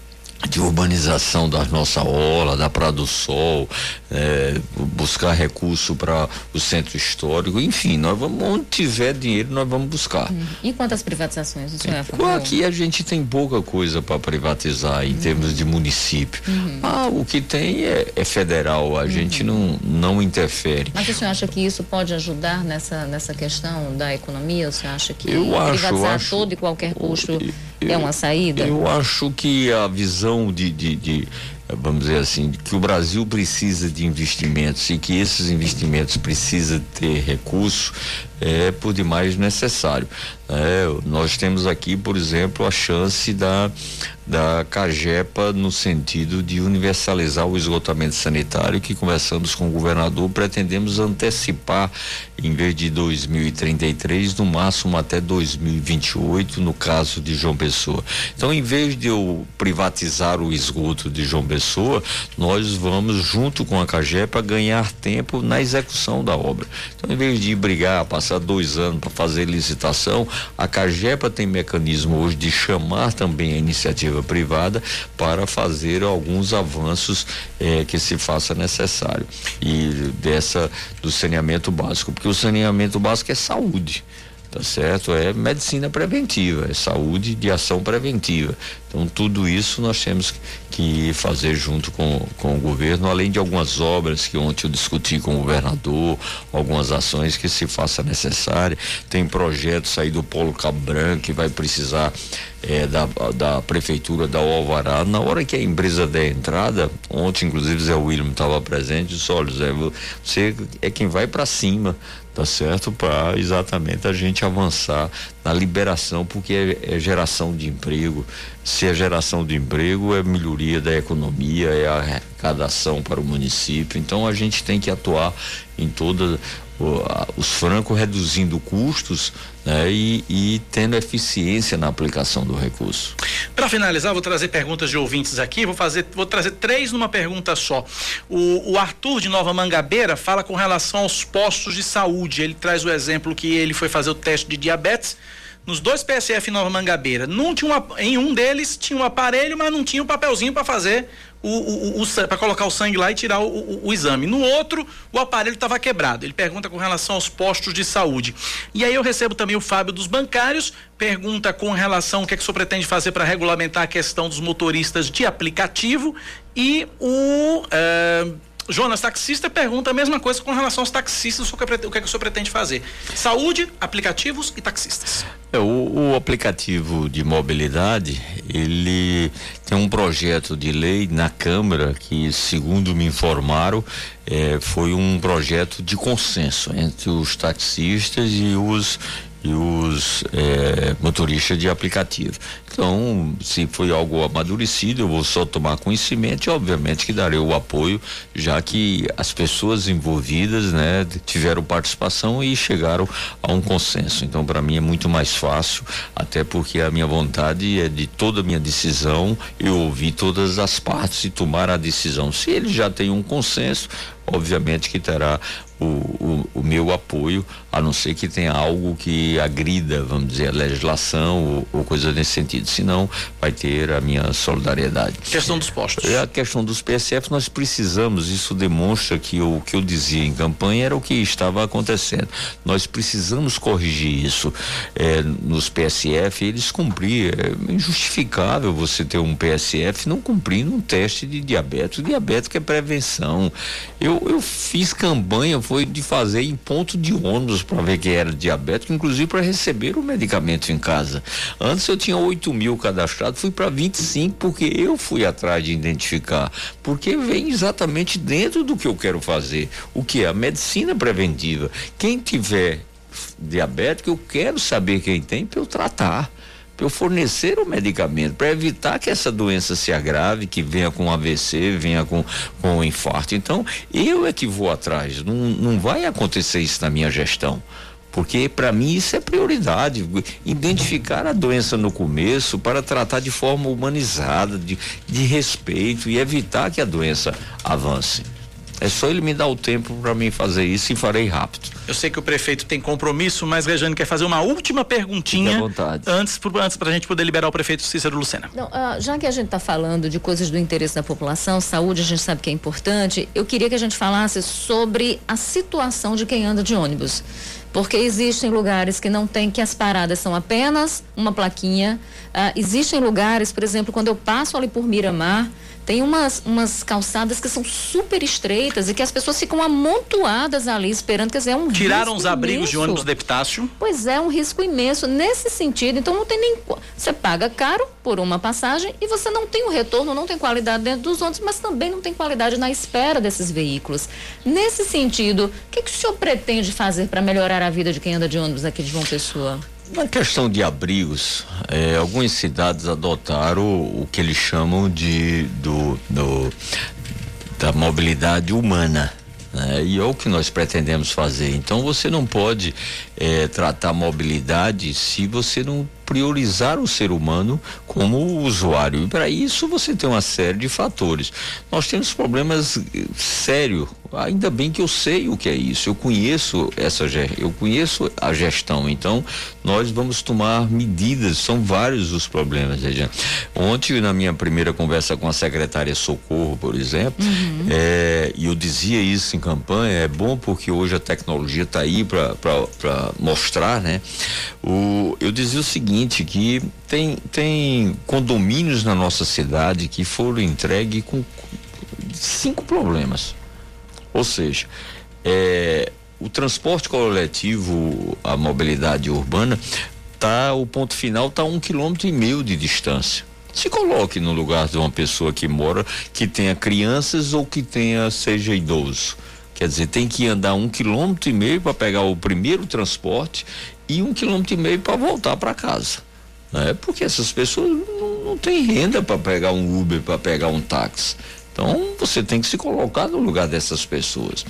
D: de urbanização da nossa orla, da Praia do Sol, é, buscar recurso para o centro histórico, enfim, nós vamos, onde tiver dinheiro, nós vamos buscar. Uhum.
C: E quantas privatizações o senhor é favor?
D: Aqui a gente tem pouca coisa para privatizar em uhum. termos de município. Uhum. Ah, o que tem é, é federal, a gente não, não interfere.
C: Mas o senhor acha que isso pode ajudar nessa, nessa questão da economia? O senhor acha que
D: eu
C: privatizar
D: acho,
C: todo e qualquer custo
D: eu,
C: é uma saída?
D: Eu acho que a visão de, de, de vamos dizer assim, que o Brasil precisa de investimentos e que esses investimentos precisam ter recurso é por demais necessário. É, nós temos aqui, por exemplo, a chance da, da Cagepa no sentido de universalizar o esgotamento sanitário, que conversamos com o governador, pretendemos antecipar em vez de 2033, no máximo até 2028, no caso de João Pessoa. Então, em vez de eu privatizar o esgoto de João Pessoa, nós vamos, junto com a Cagepa, ganhar tempo na execução da obra. Então, em vez de brigar, passar dois anos para fazer licitação, a Cagepa tem mecanismo hoje de chamar também a iniciativa privada para fazer alguns avanços eh, que se faça necessário. E dessa do saneamento básico, porque o saneamento básico é saúde tá certo? É medicina preventiva, é saúde de ação preventiva. Então, tudo isso nós temos que fazer junto com, com o governo, além de algumas obras que ontem eu discuti com o governador, algumas ações que se faça necessária. Tem projetos aí do Polo Cabo que vai precisar é, da, da prefeitura da Alvará. Na hora que a empresa der entrada, ontem, inclusive, Zé William estava presente, disse: olha, Zé, você é quem vai para cima tá certo? Para exatamente a gente avançar na liberação, porque é, é, geração de emprego. Se é geração de emprego, é melhoria da economia, é arrecadação para o município. Então a gente tem que atuar em toda os francos reduzindo custos né, e, e, tendo eficiência na aplicação do recurso.
A: Para finalizar, vou trazer perguntas de ouvintes aqui. Vou fazer, vou trazer três numa pergunta só. O, o, Arthur de Nova Mangabeira fala com relação aos postos de saúde. Ele traz o exemplo que ele foi fazer o teste de diabetes nos dois PSF Nova Mangabeira. Não tinha uma, em um deles tinha um aparelho, mas não tinha um papelzinho para fazer o, o, o para colocar o sangue lá e tirar o, o, o exame. No outro, o aparelho estava quebrado. Ele pergunta com relação aos postos de saúde. E aí eu recebo também o Fábio dos bancários, pergunta com relação ao que, é que o senhor pretende fazer para regulamentar a questão dos motoristas de aplicativo e o. Uh, Jonas, taxista, pergunta a mesma coisa com relação aos taxistas, o que, o que, é que o senhor pretende fazer? Saúde, aplicativos e taxistas.
D: É, o, o, aplicativo de mobilidade, ele tem um projeto de lei na Câmara que, segundo me informaram, é, foi um projeto de consenso entre os taxistas e os e os é, motoristas de aplicativo. Então, se foi algo amadurecido, eu vou só tomar conhecimento e, obviamente, que darei o apoio, já que as pessoas envolvidas, né, tiveram participação e chegaram a um consenso. Então, para mim é muito mais fácil, até porque a minha vontade é de toda a minha decisão eu ouvir todas as partes e tomar a decisão. Se ele já tem um consenso, obviamente que terá o, o, o meu apoio, a não ser que tenha algo que agrida, vamos dizer, a legislação ou, ou coisa nesse sentido. Senão, vai ter a minha solidariedade.
A: Questão dos postos.
D: É a questão dos PSF, nós precisamos, isso demonstra que o que eu dizia em campanha era o que estava acontecendo. Nós precisamos corrigir isso. É, nos PSF, eles cumprir. É injustificável você ter um PSF não cumprindo um teste de diabetes. O diabetes é prevenção. Eu, eu fiz campanha, foi de fazer em ponto de ônibus para ver que era diabético, inclusive para receber o medicamento em casa. Antes eu tinha 8 mil cadastrados, fui para 25 porque eu fui atrás de identificar. Porque vem exatamente dentro do que eu quero fazer. O que é a medicina preventiva. Quem tiver diabético, eu quero saber quem tem para eu tratar para eu fornecer o medicamento, para evitar que essa doença se agrave, que venha com AVC, venha com, com infarto. Então, eu é que vou atrás, não, não vai acontecer isso na minha gestão. Porque para mim isso é prioridade, identificar a doença no começo para tratar de forma humanizada, de, de respeito e evitar que a doença avance. É só ele me dar o tempo para mim fazer isso e farei rápido.
A: Eu sei que o prefeito tem compromisso, mas Rejane quer fazer uma última perguntinha
D: vontade.
A: antes antes para a gente poder liberar o prefeito Cícero Lucena.
C: Não, uh, já que a gente está falando de coisas do interesse da população, saúde, a gente sabe que é importante. Eu queria que a gente falasse sobre a situação de quem anda de ônibus porque existem lugares que não tem que as paradas são apenas uma plaquinha. Uh, existem lugares, por exemplo, quando eu passo ali por Miramar, tem umas, umas calçadas que são super estreitas e que as pessoas ficam amontoadas ali esperando, quer dizer, é um
A: Tiraram
C: os
A: abrigos
C: imenso.
A: de ônibus de Epitácio?
C: Pois é, um risco imenso nesse sentido. Então não tem nem. Você paga caro por uma passagem e você não tem o retorno, não tem qualidade dentro dos ônibus, mas também não tem qualidade na espera desses veículos. Nesse sentido, o que, que o senhor pretende fazer para melhorar a vida de quem anda de ônibus aqui de João Pessoa?
D: Na questão de abrigos, eh, algumas cidades adotaram o, o que eles chamam de do, do da mobilidade humana. Né? E é o que nós pretendemos fazer. Então você não pode eh, tratar mobilidade se você não priorizar o ser humano como usuário. E para isso você tem uma série de fatores. Nós temos problemas eh, sérios. Ainda bem que eu sei o que é isso. Eu conheço essa eu conheço a gestão. Então nós vamos tomar medidas. São vários os problemas. Veja. Ontem na minha primeira conversa com a secretária Socorro, por exemplo,
C: Uhum.
D: eh, e eu dizia isso em campanha. É bom porque hoje a tecnologia está aí para mostrar, né? O, eu dizia o seguinte que tem tem condomínios na nossa cidade que foram entregues com cinco problemas. Ou seja, é, o transporte coletivo, a mobilidade urbana, tá o ponto final está um quilômetro e meio de distância. Se coloque no lugar de uma pessoa que mora, que tenha crianças ou que tenha seja idoso. Quer dizer, tem que andar um quilômetro e meio para pegar o primeiro transporte e um quilômetro e meio para voltar para casa. Né? Porque essas pessoas não, não têm renda para pegar um Uber, para pegar um táxi. Então você tem que se colocar no lugar dessas pessoas.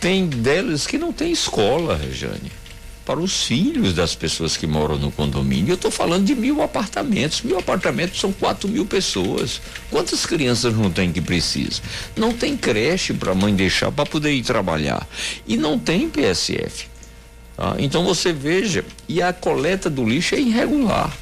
D: Tem delas que não tem escola, Rejane, para os filhos das pessoas que moram no condomínio. Eu estou falando de mil apartamentos. Mil apartamentos são quatro mil pessoas. Quantas crianças não tem que precisa? Não tem creche para a mãe deixar para poder ir trabalhar. E não tem PSF. Tá? Então você veja, e a coleta do lixo é irregular.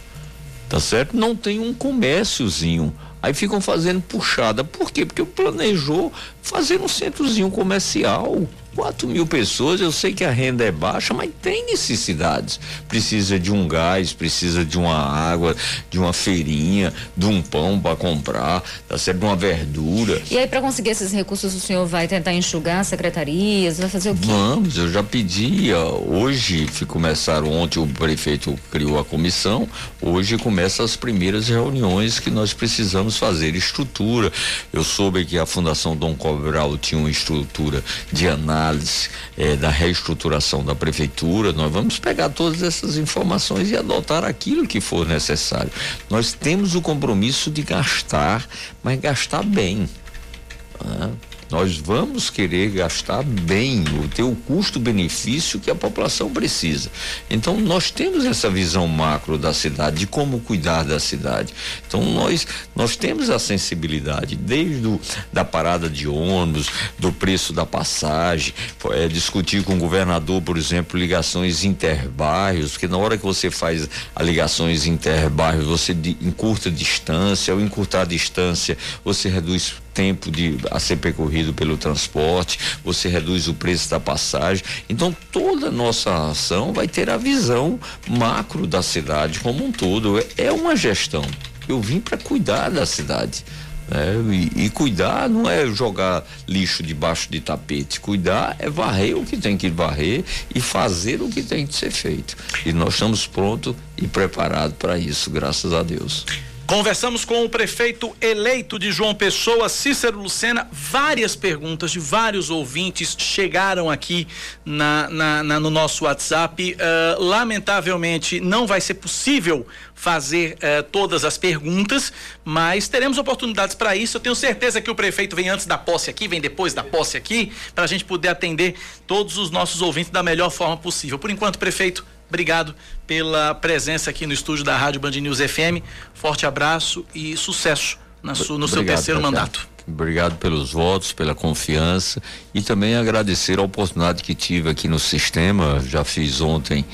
D: Tá certo? Não tem um comérciozinho. Aí ficam fazendo puxada. Por quê? Porque planejou fazer um centrozinho comercial. 4 mil pessoas, eu sei que a renda é baixa, mas tem necessidades. Precisa de um gás, precisa de uma água, de uma feirinha, de um pão para comprar, tá certo? De uma verdura.
C: E aí, para conseguir esses recursos, o senhor vai tentar enxugar secretarias? Vai fazer o quê?
D: Vamos, eu já pedi. ó, Hoje começaram, ontem o prefeito criou a comissão, hoje começa as primeiras reuniões que nós precisamos fazer. Estrutura. Eu soube que a Fundação Dom Cobral tinha uma estrutura de análise eh, da reestruturação da prefeitura. Nós vamos pegar todas essas informações e adotar aquilo que for necessário. Nós temos o compromisso de gastar, mas gastar bem. Ah, Nós vamos querer gastar bem, o ter o custo-benefício que a população precisa. Então nós temos essa visão macro da cidade, de como cuidar da cidade. Então nós nós temos a sensibilidade desde o, da parada de ônibus, do preço da passagem, é, discutir com o governador, por exemplo, ligações interbairros, porque na hora que você faz a ligações interbairros, você de, encurta distância, ao encurtar a distância, você reduz tempo de a ser percorrido pelo transporte, você reduz o preço da passagem. Então toda a nossa ação vai ter a visão macro da cidade como um todo. É, é uma gestão. Eu vim para cuidar da cidade. Né? E, e, cuidar não é jogar lixo debaixo de tapete. Cuidar é varrer o que tem que varrer e fazer o que tem que ser feito. E nós estamos prontos e preparados para isso, graças a Deus.
A: Conversamos com o prefeito eleito de João Pessoa, Cícero Lucena. Várias perguntas de vários ouvintes chegaram aqui na, na, na no nosso WhatsApp. Uh, lamentavelmente, não vai ser possível fazer uh, todas as perguntas, mas teremos oportunidades para isso. Eu tenho certeza que o prefeito vem antes da posse aqui, vem depois da posse aqui, para a gente poder atender todos os nossos ouvintes da melhor forma possível. Por enquanto, prefeito, Obrigado pela presença aqui no estúdio da Rádio Band News FM. Forte abraço e sucesso no Obrigado, seu terceiro mandato.
D: Obrigado pelos votos, pela confiança e também agradecer a oportunidade que tive aqui no sistema. Já fiz ontem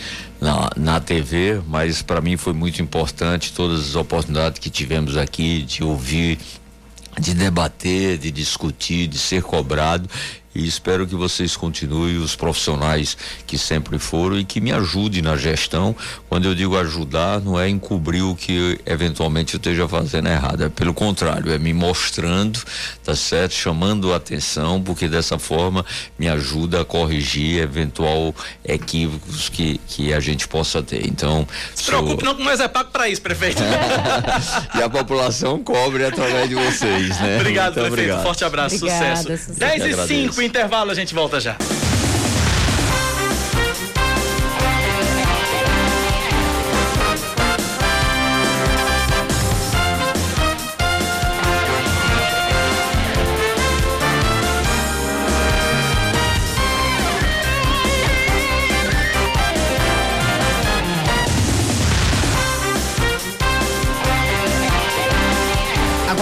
D: na, na TV, mas para mim foi muito importante todas as oportunidades que tivemos aqui de ouvir, de debater, de discutir, de ser cobrado e espero que vocês continuem os profissionais que sempre foram e que me ajudem na gestão. Quando eu digo ajudar, não é encobrir o que eventualmente eu esteja fazendo errado, é pelo contrário, é me mostrando, tá certo? Chamando a atenção, porque dessa forma me ajuda a corrigir eventual equívocos que, que a gente possa ter. Então,
A: se sou... preocupe não que nós é pago para isso, prefeito.
D: e a população cobre através de vocês, né?
A: Obrigado, Muito prefeito. Obrigado. Forte abraço, Obrigada, sucesso. sucesso. 10 e 5 pro intervalo, a gente volta já.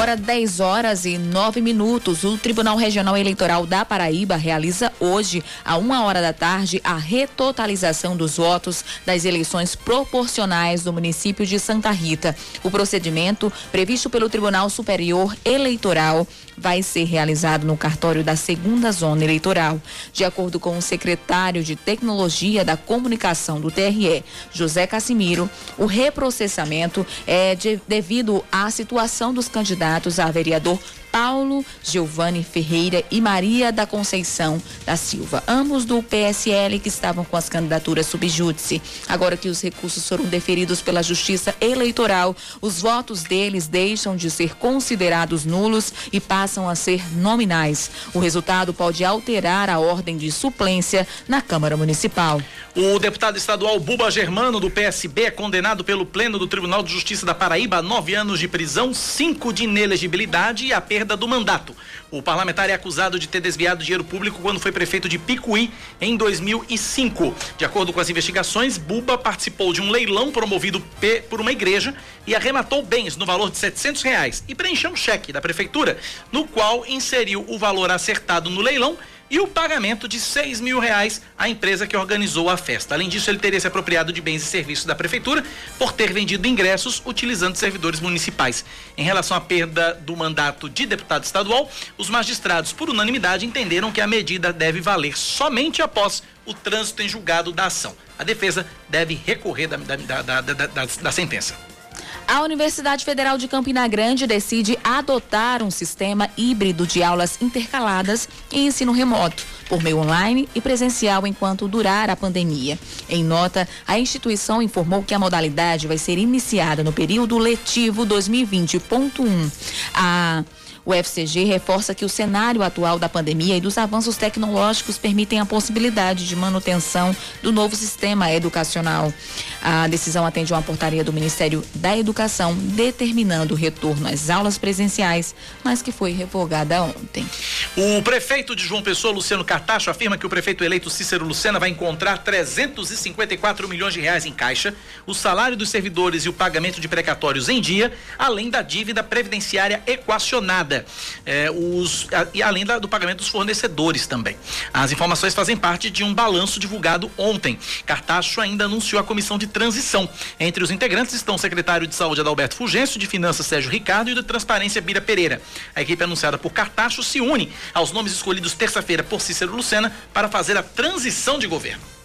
B: Agora 10 horas e 9 minutos, o Tribunal Regional Eleitoral da Paraíba realiza hoje, a uma hora da tarde, a retotalização dos votos das eleições proporcionais do município de Santa Rita. O procedimento, previsto pelo Tribunal Superior Eleitoral, vai ser realizado no cartório da segunda zona eleitoral. De acordo com o secretário de Tecnologia da Comunicação do TRE, José Cassimiro, o reprocessamento é de, devido à situação dos candidatos a vereador Paulo Giovanni Ferreira e Maria da Conceição da Silva, ambos do PSL que estavam com as candidaturas subjúdice. Agora que os recursos foram deferidos pela Justiça Eleitoral, os votos deles deixam de ser considerados nulos e passam a ser nominais. O resultado pode alterar a ordem de suplência na Câmara Municipal.
A: O deputado estadual Buba Germano, do PSB, é condenado pelo Pleno do Tribunal de Justiça da Paraíba a nove anos de prisão, cinco de inelegibilidade e a perda do mandato. O parlamentar é acusado de ter desviado dinheiro público quando foi prefeito de Picuí em 2005. De acordo com as investigações, Buba participou de um leilão promovido por uma igreja e arrematou bens no valor de 700 reais e preencheu um cheque da prefeitura, no qual inseriu o valor acertado no leilão e o pagamento de seis mil reais à empresa que organizou a festa. Além disso, ele teria se apropriado de bens e serviços da prefeitura por ter vendido ingressos utilizando servidores municipais. Em relação à perda do mandato de deputado estadual, os magistrados, por unanimidade, entenderam que a medida deve valer somente após o trânsito em julgado da ação. A defesa deve recorrer da, da, da, da, da sentença.
B: A Universidade Federal de Campina Grande decide adotar um sistema híbrido de aulas intercaladas e ensino remoto, por meio online e presencial enquanto durar a pandemia. Em nota, a instituição informou que a modalidade vai ser iniciada no período letivo 2020.1. A O FCG reforça que o cenário atual da pandemia e dos avanços tecnológicos permitem a possibilidade de manutenção do novo sistema educacional. A decisão atende uma portaria do Ministério da Educação determinando o retorno às aulas presenciais, mas que foi revogada ontem.
A: O prefeito de João Pessoa, Luciano Cartacho, afirma que o prefeito eleito Cícero Lucena vai encontrar 354 milhões de reais em caixa, o salário dos servidores e o pagamento de precatórios em dia, além da dívida previdenciária equacionada, é, os, a, e além da, do pagamento dos fornecedores também. As informações fazem parte de um balanço divulgado ontem. Cartacho ainda anunciou a comissão de transição. Entre os integrantes estão o secretário de Saúde Adalberto Fulgêncio, de Finanças Sérgio Ricardo e de Transparência Bira Pereira. A equipe anunciada por Cartacho se une aos nomes escolhidos terça-feira por Cícero Lucena para fazer a transição de governo.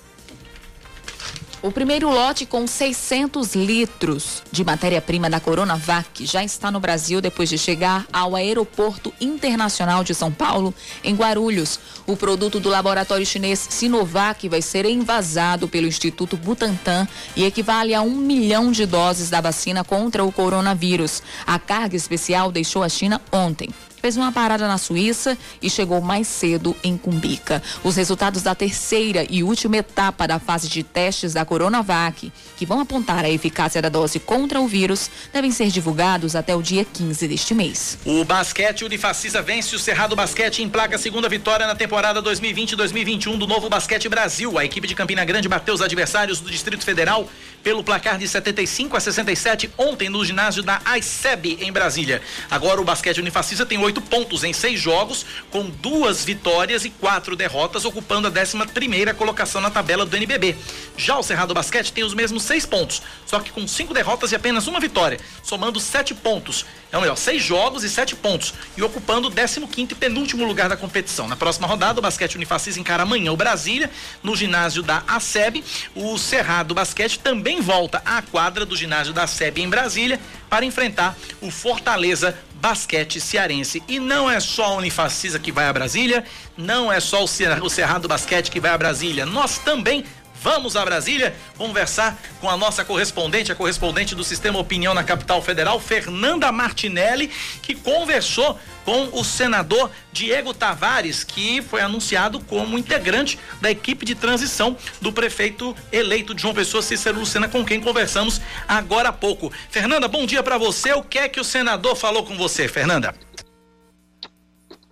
B: O primeiro lote com 600 litros de matéria-prima da Coronavac já está no Brasil depois de chegar ao Aeroporto Internacional de São Paulo, em Guarulhos. O produto do laboratório chinês Sinovac vai ser envasado pelo Instituto Butantan e equivale a um milhão de doses da vacina contra o coronavírus. A carga especial deixou a China ontem fez uma parada na Suíça e chegou mais cedo em Cumbica. Os resultados da terceira e última etapa da fase de testes da Coronavac, que vão apontar a eficácia da dose contra o vírus, devem ser divulgados até o dia 15 deste mês.
A: O basquete Unifacisa vence o Cerrado Basquete em placa segunda vitória na temporada 2020-2021 do Novo Basquete Brasil. A equipe de Campina Grande bateu os adversários do Distrito Federal pelo placar de 75 a 67 ontem no ginásio da ICEB em Brasília. Agora o basquete Unifacisa tem oito pontos em seis jogos, com duas vitórias e quatro derrotas, ocupando a 11 primeira colocação na tabela do NBB. Já o Cerrado Basquete tem os mesmos seis pontos, só que com cinco derrotas e apenas uma vitória, somando sete pontos. É o melhor, seis jogos e sete pontos, e ocupando o 15 quinto e penúltimo lugar da competição. Na próxima rodada, o basquete Unifacisa encara amanhã o Brasília, no ginásio da ASEB. O Cerrado Basquete também volta à quadra do ginásio da ASEB em Brasília para enfrentar o Fortaleza basquete cearense. E não é só a Unifacisa que vai a Brasília, não é só o Cerrado Basquete que vai a Brasília. Nós também Vamos a Brasília conversar com a nossa correspondente, a correspondente do Sistema Opinião na capital federal, Fernanda Martinelli, que conversou com o senador Diego Tavares, que foi anunciado como integrante da equipe de transição do prefeito eleito João Pessoa, Cícero Lucena, com quem conversamos agora há pouco. Fernanda, bom dia para você. O que é que o senador falou com você, Fernanda?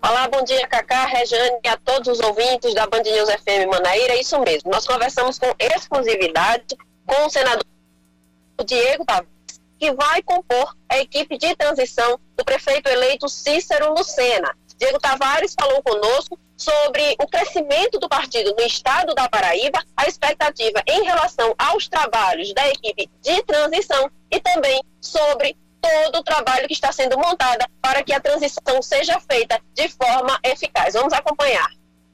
E: Olá, bom dia, Cacá, Rejane e a todos os ouvintes da Band News FM Manaíra. Isso mesmo, nós conversamos com exclusividade com o senador Diego Tavares, que vai compor a equipe de transição do prefeito eleito Cícero Lucena. Diego Tavares falou conosco sobre o crescimento do partido no estado da Paraíba, a expectativa em relação aos trabalhos da equipe de transição e também sobre todo o trabalho que está sendo montada para que a transição seja feita de forma eficaz. Vamos acompanhar.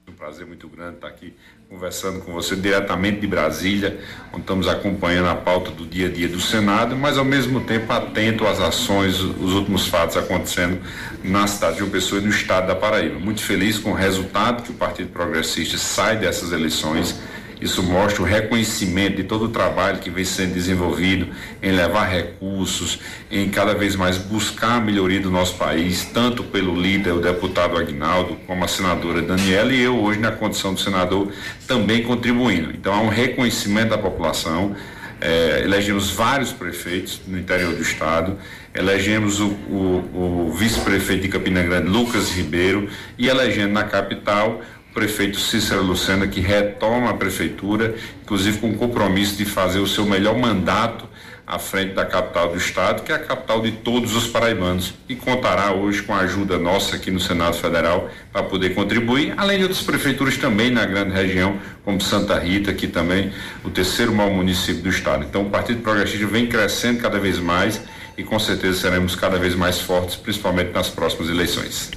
F: Um prazer muito grande estar aqui conversando com você diretamente de Brasília, onde estamos acompanhando a pauta do dia a dia do Senado, mas ao mesmo tempo atento às ações, os últimos fatos acontecendo na cidade de João Pessoa e no estado da Paraíba. Muito feliz com o resultado que o Partido Progressista sai dessas eleições isso mostra o reconhecimento de todo o trabalho que vem sendo desenvolvido em levar recursos, em cada vez mais buscar a melhoria do nosso país, tanto pelo líder, o deputado Agnaldo, como a senadora Daniela, e eu hoje na condição do senador também contribuindo. Então há um reconhecimento da população. É, elegemos vários prefeitos no interior do estado, elegemos o, o, o vice-prefeito de Campina Grande, Lucas Ribeiro, e elegendo na capital prefeito Cícero Lucena, que retoma a prefeitura, inclusive com o compromisso de fazer o seu melhor mandato à frente da capital do estado, que é a capital de todos os paraibanos, e contará hoje com a ajuda nossa aqui no Senado Federal para poder contribuir, além de outras prefeituras também na grande região, como Santa Rita, que também o terceiro maior município do estado. Então o Partido Progressista vem crescendo cada vez mais e com certeza seremos cada vez mais fortes, principalmente nas próximas eleições.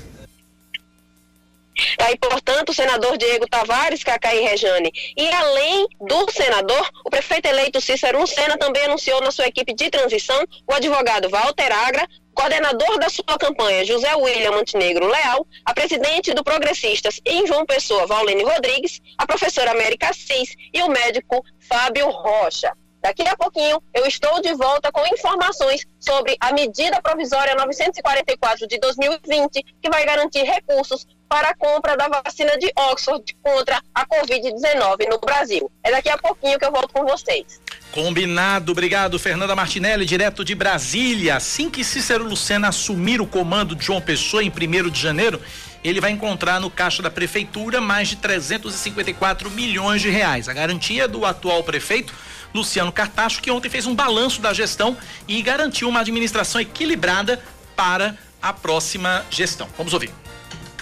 E: E aí, portanto, o senador Diego Tavares, Cacai Rejane. E além do senador, o prefeito eleito Cícero Lucena também anunciou na sua equipe de transição o advogado Walter Agra, coordenador da sua campanha, José William Montenegro Leal, a presidente do Progressistas em João Pessoa, Vaulene Rodrigues, a professora América Cis e o médico Fábio Rocha. Daqui a pouquinho eu estou de volta com informações sobre a medida provisória 944 de 2020, que vai garantir recursos para a compra da vacina de Oxford contra a Covid-19 no Brasil. É daqui a pouquinho que eu volto com vocês.
A: Combinado, obrigado, Fernanda Martinelli, direto de Brasília. Assim que Cícero Lucena assumir o comando de João Pessoa em 1 de janeiro, ele vai encontrar no caixa da prefeitura mais de 354 milhões de reais. A garantia do atual prefeito Luciano Cartacho, que ontem fez um balanço da gestão e garantiu uma administração equilibrada para a próxima gestão. Vamos ouvir.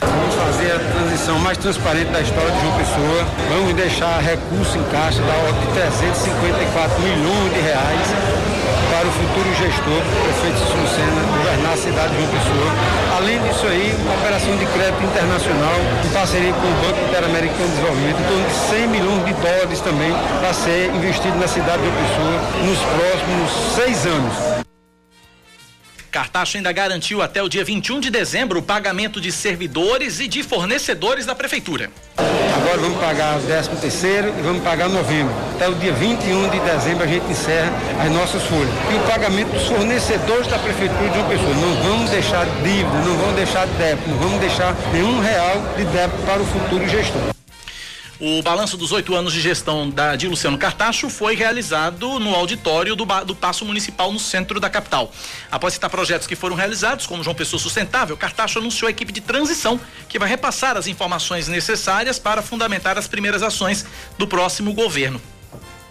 G: Vamos fazer a transição mais transparente da história de João Pessoa. Vamos deixar recurso em caixa da ordem de 354 milhões de reais para o futuro gestor, o prefeito Lucena, governar a cidade de João Pessoa. Além disso aí, uma operação de crédito internacional em parceria com o Banco Interamericano de Desenvolvimento, em torno de 100 milhões de dólares também para ser investido na cidade de João Pessoa nos próximos seis anos.
A: Cartacho ainda garantiu até o dia 21 de dezembro o pagamento de servidores e de fornecedores da prefeitura.
G: Agora vamos pagar o 13 terceiro e vamos pagar novembro. Até o dia 21 de dezembro a gente encerra as nossas folhas. E o pagamento dos fornecedores da prefeitura de uma pessoa. Não vamos deixar dívida, não vamos deixar débito, não vamos deixar nenhum real de débito para o futuro gestor.
A: O balanço dos oito anos de gestão da, de Luciano Cartacho foi realizado no auditório do, do Paço Municipal no centro da capital. Após citar projetos que foram realizados, como João Pessoa Sustentável, Cartacho anunciou a equipe de transição que vai repassar as informações necessárias para fundamentar as primeiras ações do próximo governo.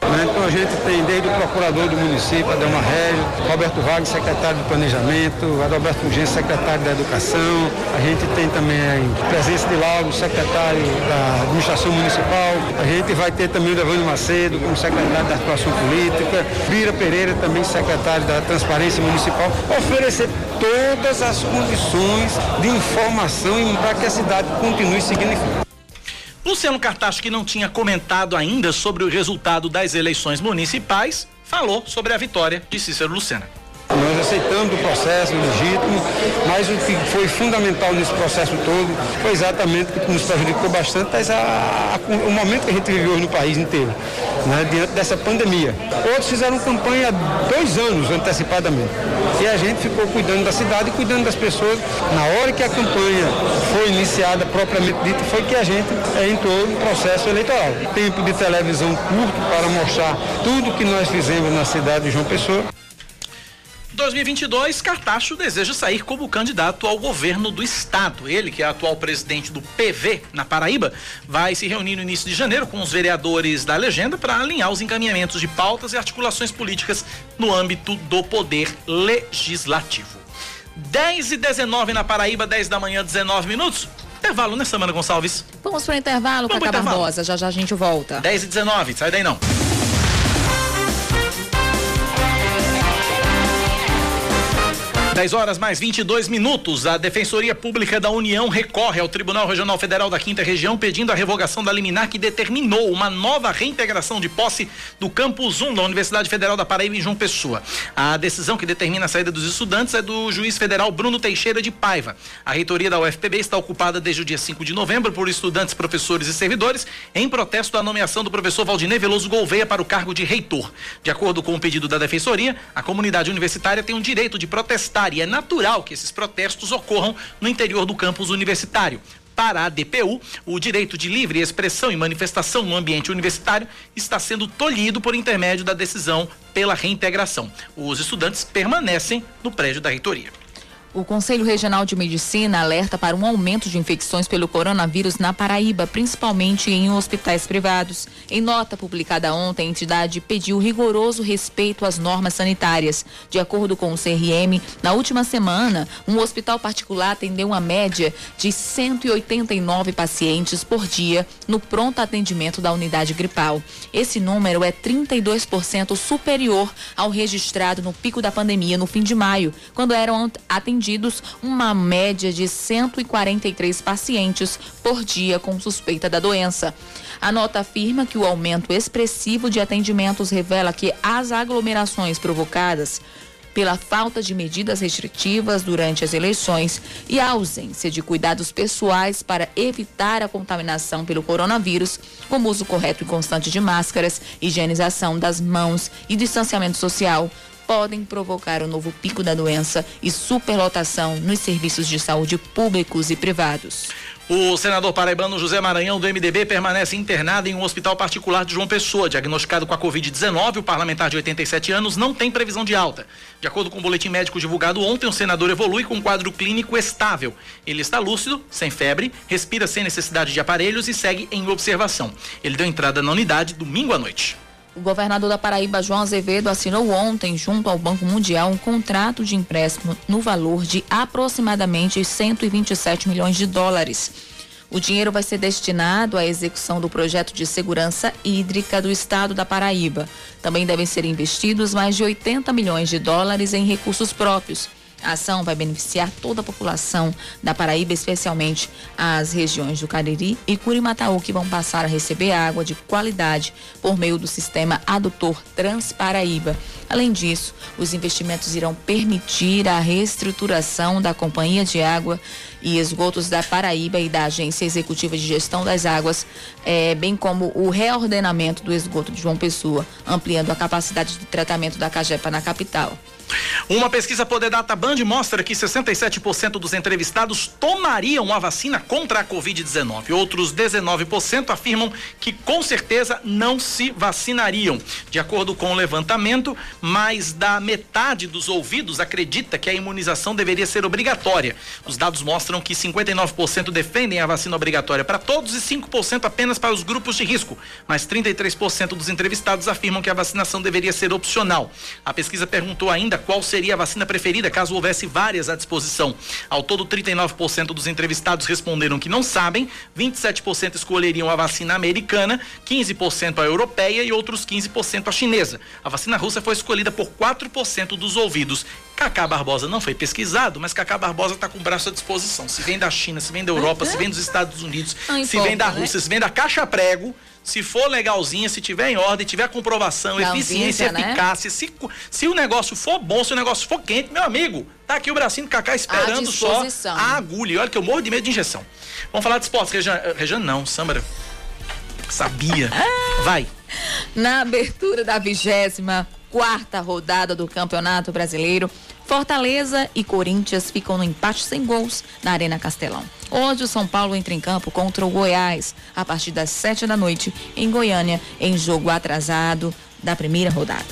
G: Né? Então a gente tem desde o procurador do município, Adelma Régio, Roberto Wagner, secretário de Planejamento, Adalberto Fugêncio, secretário da Educação, a gente tem também a presença de Lauro, secretário da Administração Municipal, a gente vai ter também o Devânio Macedo como secretário da Articulação Política, Bira Pereira também secretário da Transparência Municipal, oferecer todas as condições de informação para que a cidade continue seguindo em frente.
A: Luciano Cartacho, que não tinha comentado ainda sobre o resultado das eleições municipais, falou sobre a vitória de Cícero Lucena.
G: Nós aceitamos o processo legítimo, mas o que foi fundamental nesse processo todo foi exatamente o que nos prejudicou bastante, mas a, o momento que a gente viveu no país inteiro, né, diante dessa pandemia. Outros fizeram campanha dois anos antecipadamente. E a gente ficou cuidando da cidade e cuidando das pessoas. Na hora que a campanha foi iniciada, propriamente dita, foi que a gente entrou no processo eleitoral. Tempo de televisão curto para mostrar tudo que nós fizemos na cidade de João Pessoa.
A: 2022, Cartacho deseja sair como candidato ao governo do estado. Ele, que é atual presidente do PV na Paraíba, vai se reunir no início de janeiro com os vereadores da legenda para alinhar os encaminhamentos de pautas e articulações políticas no âmbito do poder legislativo. 10 e 19 na Paraíba, 10 da manhã, 19 minutos. Intervalo, né, Samana Gonçalves?
B: Vamos para o intervalo, Cacá Barbosa. Já já a gente volta.
A: 10 e 19, sai daí não. 10 horas mais 22 minutos. A Defensoria Pública da União recorre ao Tribunal Regional Federal da Quinta Região pedindo a revogação da liminar que determinou uma nova reintegração de posse do Campus 1 da Universidade Federal da Paraíba em João Pessoa. A decisão que determina a saída dos estudantes é do juiz federal Bruno Teixeira de Paiva. A reitoria da UFPB está ocupada desde o dia 5 de novembro por estudantes, professores e servidores em protesto à nomeação do professor Valdinei Veloso Gouveia para o cargo de reitor. De acordo com o pedido da Defensoria, a comunidade universitária tem o direito de protestar é natural que esses protestos ocorram no interior do campus universitário. Para a DPU, o direito de livre expressão e manifestação no ambiente universitário está sendo tolhido por intermédio da decisão pela reintegração. Os estudantes permanecem no prédio da reitoria.
B: O Conselho Regional de Medicina alerta para um aumento de infecções pelo coronavírus na Paraíba, principalmente em hospitais privados. Em nota publicada ontem, a entidade pediu rigoroso respeito às normas sanitárias. De acordo com o CRM, na última semana, um hospital particular atendeu uma média de 189 pacientes por dia no pronto atendimento da unidade gripal. Esse número é 32% superior ao registrado no pico da pandemia no fim de maio, quando eram atendidos atendidos uma média de 143 pacientes por dia com suspeita da doença. A nota afirma que o aumento expressivo de atendimentos revela que as aglomerações provocadas pela falta de medidas restritivas durante as eleições e a ausência de cuidados pessoais para evitar a contaminação pelo coronavírus, como uso correto e constante de máscaras, higienização das mãos e distanciamento social, podem provocar um novo pico da doença e superlotação nos serviços de saúde públicos e privados.
A: O senador paraibano José Maranhão, do MDB, permanece internado em um hospital particular de João Pessoa. Diagnosticado com a Covid-19, o parlamentar de 87 anos não tem previsão de alta. De acordo com o boletim médico divulgado ontem, o senador evolui com um quadro clínico estável. Ele está lúcido, sem febre, respira sem necessidade de aparelhos e segue em observação. Ele deu entrada na unidade domingo à noite.
B: O governador da Paraíba, João Azevedo, assinou ontem, junto ao Banco Mundial, um contrato de empréstimo no valor de aproximadamente 127 milhões de dólares. O dinheiro vai ser destinado à execução do projeto de segurança hídrica do estado da Paraíba. Também devem ser investidos mais de 80 milhões de dólares em recursos próprios a ação vai beneficiar toda a população da Paraíba, especialmente as regiões do Cariri e Curimataú, que vão passar a receber água de qualidade por meio do sistema adutor Transparaíba. Além disso, os investimentos irão permitir a reestruturação da Companhia de Água e Esgotos da Paraíba e da Agência Executiva de Gestão das Águas, eh, bem como o reordenamento do esgoto de João Pessoa, ampliando a capacidade de tratamento da Cajepa na capital.
A: Uma pesquisa Poder Data Band mostra que 67% dos entrevistados tomariam a vacina contra a Covid-19. Outros 19% afirmam que com certeza não se vacinariam. De acordo com o levantamento, mais da metade dos ouvidos acredita que a imunização deveria ser obrigatória. Os dados mostram que 59% defendem a vacina obrigatória para todos e 5% apenas para os grupos de risco. Mas 33% dos entrevistados afirmam que a vacinação deveria ser opcional. A pesquisa perguntou ainda qual seria a vacina preferida caso houvesse várias à disposição. Ao todo, 39% dos entrevistados responderam que não sabem, 27% escolheriam a vacina americana, 15% a europeia e outros 15% a chinesa. A vacina russa foi escolhida por 4% dos ouvidos. Cacá Barbosa não foi pesquisado, mas Cacá Barbosa está com o braço à disposição. Se vem da China, se vem da Europa, se vem dos Estados Unidos, se vem da né? Rússia, se vem da Caixa Prego, se for legalzinha, se tiver em ordem, tiver comprovação, da eficiência, né? eficácia, se, se o negócio for bom, se o negócio for quente, meu amigo, tá aqui o bracinho do Cacá esperando só a agulha. Olha que eu morro de medo de injeção. Vamos falar de esportes. Rejane, não, Sambra. Sabia. Vai.
B: Na abertura da vigésima quarta rodada do Campeonato Brasileiro, Fortaleza e Corinthians ficam no empate sem gols na Arena Castelão. Hoje o São Paulo entra em campo contra o Goiás a partir das sete da noite em Goiânia, em jogo atrasado da primeira rodada.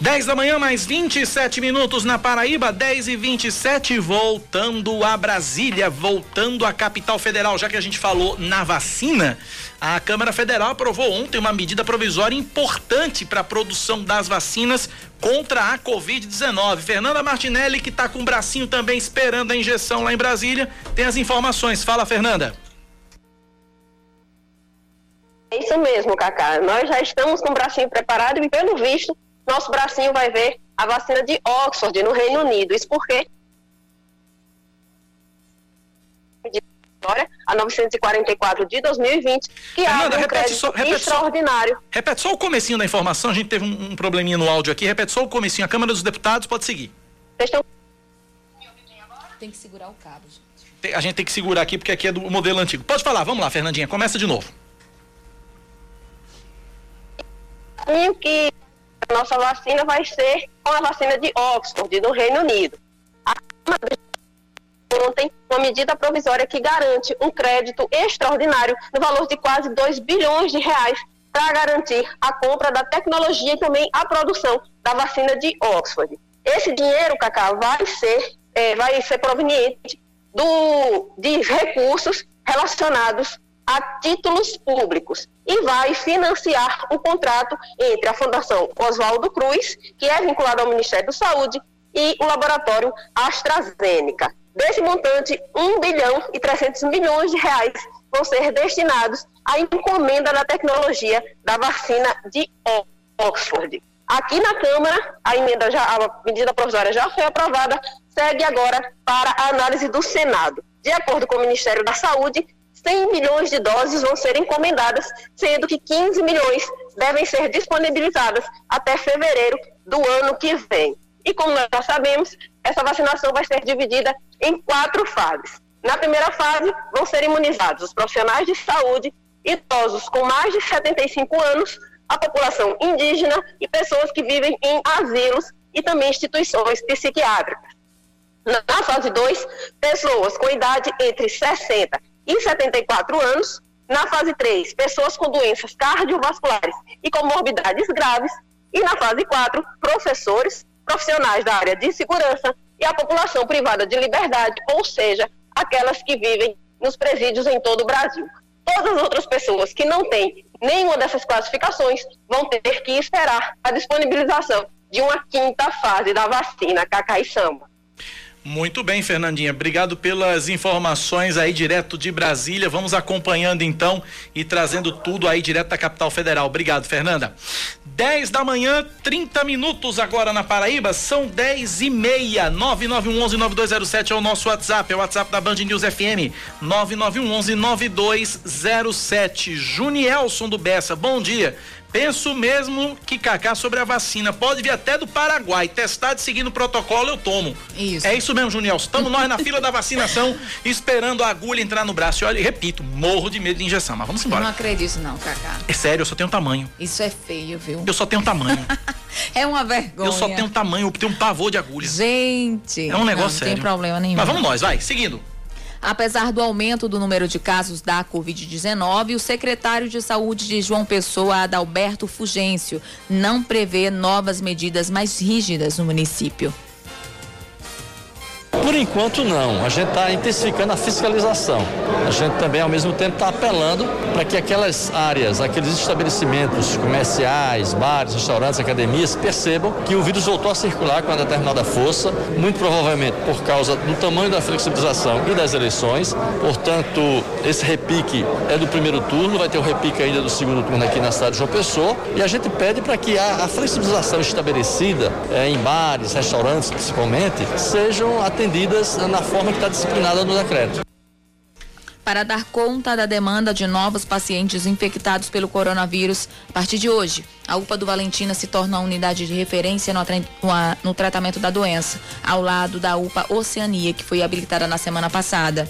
A: 10 da manhã, mais 27 minutos na Paraíba, 10 e 27 voltando a Brasília, voltando à capital federal. Já que a gente falou na vacina, a Câmara Federal aprovou ontem uma medida provisória importante para a produção das vacinas contra a Covid-19. Fernanda Martinelli, que está com o bracinho também esperando a injeção lá em Brasília, tem as informações. Fala, Fernanda.
E: É isso mesmo, Cacá. Nós já estamos com o bracinho preparado e, pelo visto, nosso bracinho vai ver a vacina de Oxford, no Reino Unido. Isso porque a 944 de 2020, que Fernanda, abre um crédito só, extraordinário.
A: Só, repete só o comecinho da informação, a gente teve um, um, probleminha no áudio aqui, repete só o comecinho, a Câmara dos Deputados pode seguir. Estão...
B: Tem que segurar o cabo, gente.
A: A gente tem que segurar aqui porque aqui é do modelo antigo. Pode falar, vamos lá, Fernandinha, começa de novo.
E: que nossa vacina vai ser com a vacina de Oxford, do Reino Unido. A ontem uma medida provisória que garante um crédito extraordinário no valor de quase 2 bilhões de reais para garantir a compra da tecnologia e também a produção da vacina de Oxford. Esse dinheiro, Cacá, vai ser, é, vai ser proveniente do, de recursos relacionados a títulos públicos e vai financiar o contrato entre a Fundação Oswaldo Cruz, que é vinculada ao Ministério da Saúde, e o laboratório AstraZeneca. Desse montante, 1 bilhão e 300 milhões de reais vão ser destinados à encomenda da tecnologia da vacina de Oxford. Aqui na Câmara, a emenda já, a medida provisória já foi aprovada, segue agora para a análise do Senado. De acordo com o Ministério da Saúde, 100 milhões de doses vão ser encomendadas, sendo que 15 milhões devem ser disponibilizadas até fevereiro do ano que vem. E como nós já sabemos, essa vacinação vai ser dividida em quatro fases. Na primeira fase, vão ser imunizados os profissionais de saúde, idosos com mais de 75 anos, a população indígena e pessoas que vivem em asilos e também instituições psiquiátricas. Na fase 2, pessoas com idade entre 60 e 74 anos. Na fase 3, pessoas com doenças cardiovasculares e comorbidades graves. E na fase 4, professores, profissionais da área de segurança e a população privada de liberdade, ou seja, aquelas que vivem nos presídios em todo o Brasil. Todas as outras pessoas que não têm nenhuma dessas classificações vão ter que esperar a disponibilização de uma quinta fase da vacina Cacai Samba.
A: Muito bem, Fernandinha. Obrigado pelas informações aí direto de Brasília. Vamos acompanhando então e trazendo tudo aí direto da capital federal. Obrigado, Fernanda. 10 da manhã, 30 minutos agora na Paraíba. São 10 e meia. 9911-9207 é o nosso WhatsApp. É o WhatsApp da Band News FM. 9911-9207. Junielson do Bessa. Bom dia. Penso mesmo que Cacá sobre a vacina. Pode vir até do Paraguai. Testado seguindo o protocolo, eu tomo. Isso. É isso mesmo, Juniel. Estamos nós na fila da vacinação, esperando a agulha entrar no braço. E olha, repito, morro de medo de injeção. Mas vamos embora.
C: Não acredito, não, Cacá.
A: É sério, eu só tenho tamanho.
C: Isso é feio, viu?
A: Eu só tenho tamanho.
C: é uma vergonha.
A: Eu só tenho tamanho, eu tenho um pavor de agulha.
C: Gente.
A: É um negócio
C: não,
A: sério.
C: Não tem problema nenhum.
A: Mas vamos nós, vai, seguindo.
B: Apesar do aumento do número de casos da Covid-19, o secretário de Saúde de João Pessoa, Adalberto Fugêncio, não prevê novas medidas mais rígidas no município.
H: Por enquanto, não. A gente está intensificando a fiscalização. A gente também, ao mesmo tempo, está apelando para que aquelas áreas, aqueles estabelecimentos comerciais, bares, restaurantes, academias, percebam que o vírus voltou a circular com uma determinada força, muito provavelmente por causa do tamanho da flexibilização e das eleições. Portanto, esse repique é do primeiro turno, vai ter o repique ainda do segundo turno aqui na cidade de João Pessoa. E a gente pede para que a, a, flexibilização estabelecida é, em bares, restaurantes principalmente, sejam atendidas na forma que está disciplinada no decreto.
B: Para dar conta da demanda de novos pacientes infectados pelo coronavírus, a partir de hoje, a UPA do Valentina se torna a unidade de referência no, no tratamento da doença, ao lado da UPA Oceania, que foi habilitada na semana passada.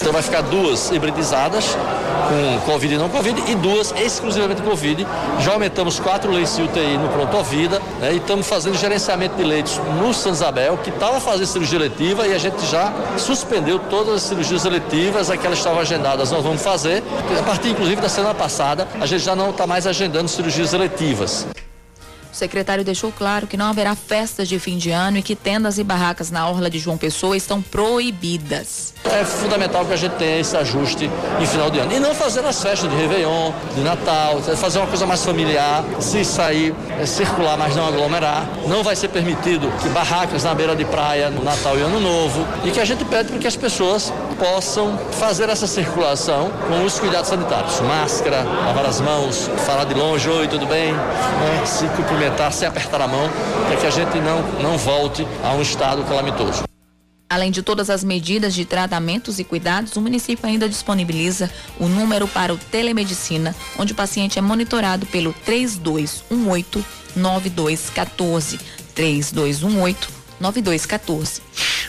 H: Então vai ficar duas hibridizadas, com Covid e não Covid, e duas exclusivamente Covid. Já aumentamos quatro leitos de UTI no Pronto Vida né, e estamos fazendo gerenciamento de leitos no São Isabel, que estava fazendo cirurgia letiva e a gente já suspendeu todas as cirurgias eletivas, aquelas que estavam agendadas nós vamos fazer. A partir inclusive da semana passada, a gente já não está mais agendando cirurgias eletivas.
B: O secretário deixou claro que não haverá festas de fim de ano e que tendas e barracas na orla de João Pessoa estão proibidas.
H: É fundamental que a gente tenha esse ajuste em final de ano. E não fazer as festas de Réveillon, de Natal, fazer uma coisa mais familiar, se sair, é, circular, mas não aglomerar. Não vai ser permitido que barracas na beira de praia no Natal e Ano Novo. E que a gente pede para que as pessoas possam fazer essa circulação com os cuidados sanitários. Máscara, lavar as mãos, falar de longe, oi, tudo bem? Né? Se cumprimentar, sem apertar a mão, para que a gente não, não volte a um estado calamitoso.
B: Além de todas as medidas de tratamentos e cuidados, o município ainda disponibiliza o número para o telemedicina, onde o paciente é monitorado pelo 3218 9214. 3218 9214.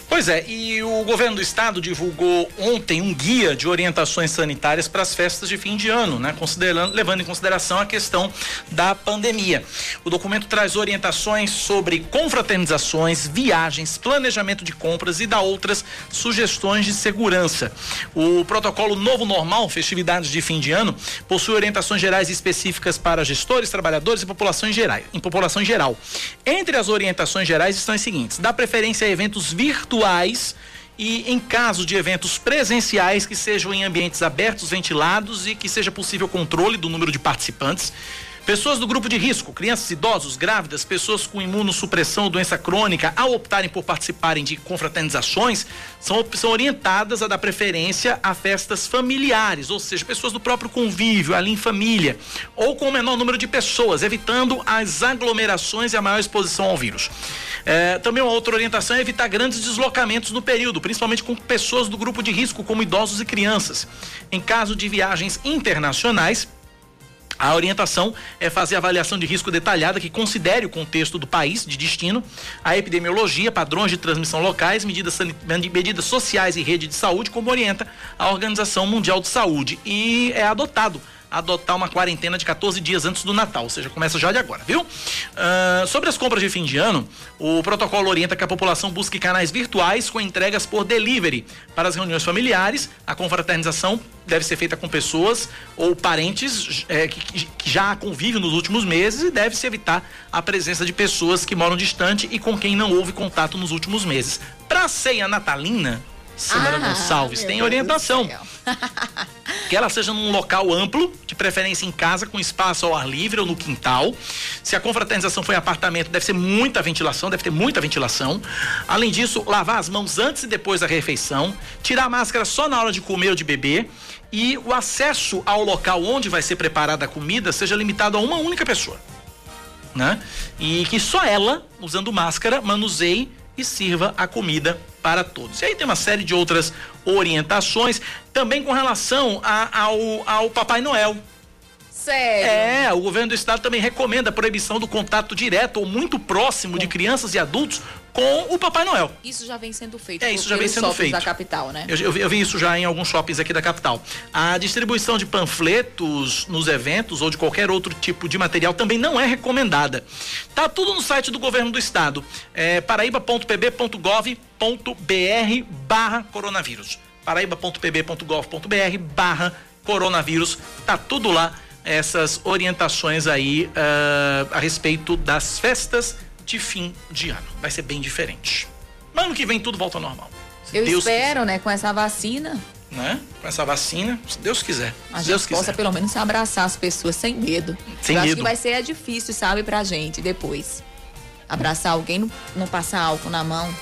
A: Pois é, e o governo do estado divulgou ontem um guia de orientações sanitárias para as festas de fim de ano, né? Considerando, levando em consideração a questão da pandemia. O documento traz orientações sobre confraternizações, viagens, planejamento de compras e dá outras sugestões de segurança. O protocolo Novo Normal, festividades de fim de ano, possui orientações gerais específicas para gestores, trabalhadores e população em geral. Em população em geral. Entre as orientações gerais estão as seguintes: dá preferência a eventos virtuais virtuais e em caso de eventos presenciais que sejam em ambientes abertos, ventilados e que seja possível controle do número de participantes. Pessoas do grupo de risco, crianças, idosos, grávidas, pessoas com imunossupressão ou doença crônica, ao optarem por participarem de confraternizações, são, são orientadas a dar preferência a festas familiares, ou seja, pessoas do próprio convívio, ali em família, ou com o menor número de pessoas, evitando as aglomerações e a maior exposição ao vírus. É, também uma outra orientação é evitar grandes deslocamentos no período, principalmente com pessoas do grupo de risco, como idosos e crianças. Em caso de viagens internacionais, A orientação é fazer avaliação de risco detalhada que considere o contexto do país de destino, a epidemiologia, padrões de transmissão locais, medidas, medidas sociais e rede de saúde, como orienta a Organização Mundial de Saúde. E é adotado adotar uma quarentena de 14 dias antes do Natal, ou seja, começa já de agora, viu? Uh, sobre as compras de fim de ano, o protocolo orienta que a população busque canais virtuais com entregas por delivery para as reuniões familiares. A confraternização deve ser feita com pessoas ou parentes é, que, que já convivem nos últimos meses e deve-se evitar a presença de pessoas que moram distante e com quem não houve contato nos últimos meses. Para a ceia natalina, Samara ah, Gonçalves, tem orientação. que ela seja num local amplo, de preferência em casa, com espaço ao ar livre ou no quintal. Se a confraternização for em apartamento, deve ser muita ventilação, deve ter muita ventilação. Além disso, lavar as mãos antes e depois da refeição, tirar a máscara só na hora de comer ou de beber e o acesso ao local onde vai ser preparada a comida seja limitado a uma única pessoa. Né? E que só ela, usando máscara, manuseie e sirva a comida para todos. E aí tem uma série de outras orientações, também com relação a, ao, ao Papai Noel.
B: Sério?
A: É, o governo do estado também recomenda a proibição do contato direto ou muito próximo de crianças e adultos com o Papai Noel.
B: Isso já vem sendo feito.
A: É, isso já vem sendo feito.
B: da capital, né?
A: Eu, eu, vi, eu, vi, isso já em alguns shoppings aqui da capital. A distribuição de panfletos nos eventos ou de qualquer outro tipo de material também não é recomendada. Tá tudo no site do governo do estado. É paraíba.pb.gov.br barra coronavírus. paraíba.pb.gov.br barra coronavírus. Tá tudo lá essas orientações aí uh, a respeito das festas de fim de ano. Vai ser bem diferente. Mas ano que vem tudo volta ao normal.
B: Eu Deus espero, quiser. né, com essa vacina.
A: Né? Com essa vacina, se Deus quiser.
B: A
A: se
B: gente Deus possa quiser. pelo menos abraçar as pessoas sem medo.
A: Sem
B: Eu
A: medo.
B: acho que vai ser difícil, sabe, pra gente depois. Abraçar alguém, não, não passar álcool na mão.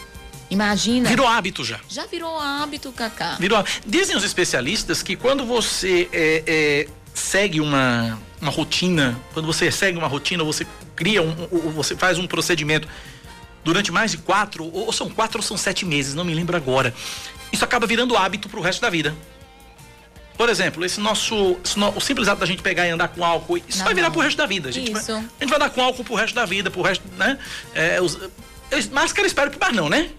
B: Imagina.
A: Virou hábito já.
B: Já virou hábito, Cacá.
A: Virou Dizem os especialistas que quando você é, é, segue uma, uma rotina, quando você segue uma rotina, você cria um, um, você faz um procedimento durante mais de quatro, ou são quatro ou são sete meses, não me lembro agora. Isso acaba virando hábito pro resto da vida. Por exemplo, esse nosso, esse no, o simples ato da gente pegar e andar com álcool, isso não, vai virar não. pro resto da vida. A gente, vai, a gente vai andar com álcool pro resto da vida, pro resto, né? É, os, máscara espero que mais não, né?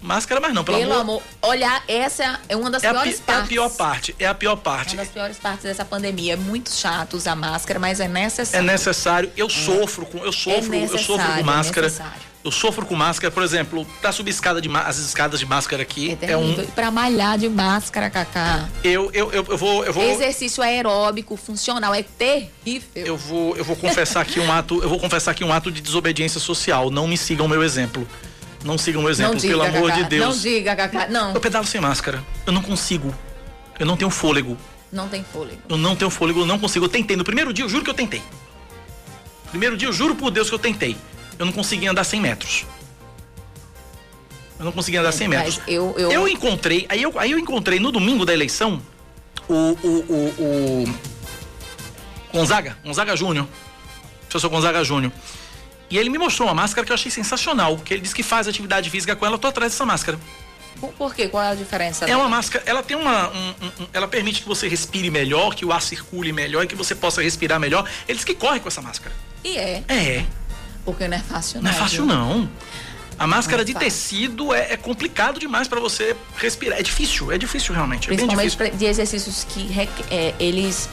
A: Máscara, mas não, pelo,
B: pelo
A: amor.
B: amor. Olhar, essa é uma das
A: é
B: piores
A: a,
B: partes.
A: É a pior parte, é a pior parte.
B: É uma das piores partes dessa pandemia. É muito chato usar máscara, mas é necessário.
A: É necessário. Eu é. sofro com, eu sofro, é eu sofro com máscara. É eu sofro com máscara, por exemplo, pra subir escada de as escadas de máscara aqui
B: é, é um para malhar de máscara, Cacá.
A: Eu, eu, eu, eu vou eu vou
B: exercício aeróbico funcional é terrível.
A: Eu vou eu vou confessar aqui um ato, eu vou confessar aqui um ato de desobediência social. Não me sigam o meu exemplo. Não sigam o exemplo, diga, pelo amor de Deus.
B: Não diga, Cacá, não.
A: Eu pedalo sem máscara. Eu não consigo. Eu não tenho fôlego.
B: Não tem fôlego.
A: Eu não tenho fôlego, eu não consigo. Eu tentei. No primeiro dia, eu juro que eu tentei. Primeiro dia, eu juro por Deus que eu tentei. Eu não consegui andar 100 metros. Eu não consegui andar é, 100 metros.
B: Eu, eu...
A: eu encontrei, aí eu, aí eu encontrei no domingo da eleição o, o, o, o Gonzaga, Gonzaga Júnior. Professor Gonzaga Júnior. E ele me mostrou uma máscara que eu achei sensacional, que ele disse que faz atividade física com ela, eu tô atrás dessa máscara.
B: Por quê? Qual é a diferença?
A: É dela? uma máscara, ela tem uma. Um, um, ela permite que você respire melhor, que o ar circule melhor e que você possa respirar melhor. Eles que correm com essa máscara.
B: E é?
A: É.
B: Porque não é fácil, não.
A: Não é fácil, viu? não. A máscara é de tecido é, é, complicado demais para você respirar. É difícil, é difícil realmente. É
B: Principalmente de exercícios que é, eles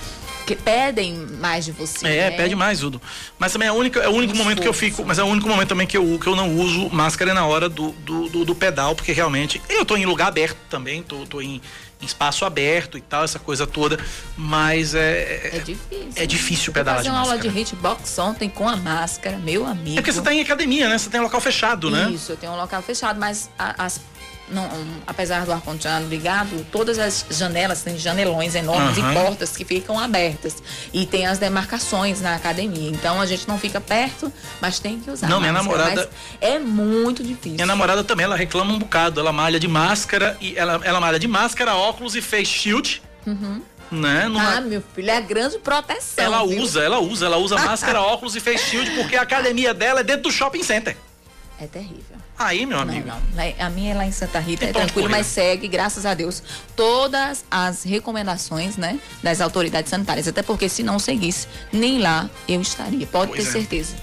B: que pedem mais de você. É,
A: né? pede mais, Udo. Mas também é, o único, é o único momento que eu fico, mas é o único momento também que eu, que eu não uso máscara na hora do, do, do, do pedal, porque realmente eu tô em lugar aberto também, tô, tô em, em espaço aberto e tal, essa coisa toda, mas é.
B: É difícil.
A: É difícil pedalar
B: de
A: máscara.
B: uma aula de hitbox ontem com a máscara, meu amigo.
A: É porque você tá em academia, né? Você tem um local fechado, né?
B: Isso, eu tenho um local fechado, mas a, as não, apesar do ar-condicionado ligado, todas as janelas têm janelões enormes uhum. e portas que ficam abertas. E tem as demarcações na academia. Então a gente não fica perto, mas tem que usar.
A: Não, minha namorada.
B: é muito difícil.
A: Minha namorada também, ela reclama um bocado. Ela malha de máscara e ela, ela malha de máscara, óculos e face shield.
B: Uhum.
A: Né?
B: Numa... Ah, meu filho, é grande proteção.
A: Ela
B: viu?
A: usa, ela usa, ela usa máscara, óculos e face shield porque a academia dela é dentro do shopping center.
B: É terrível.
A: Aí, meu amigo.
B: Não, não. A minha é lá em Santa Rita, é tranquilo, mas segue, graças a Deus, todas as recomendações, né, das autoridades sanitárias. Até porque se não seguisse, nem lá eu estaria. Pode
A: Pois
B: ter
A: é.
B: certeza.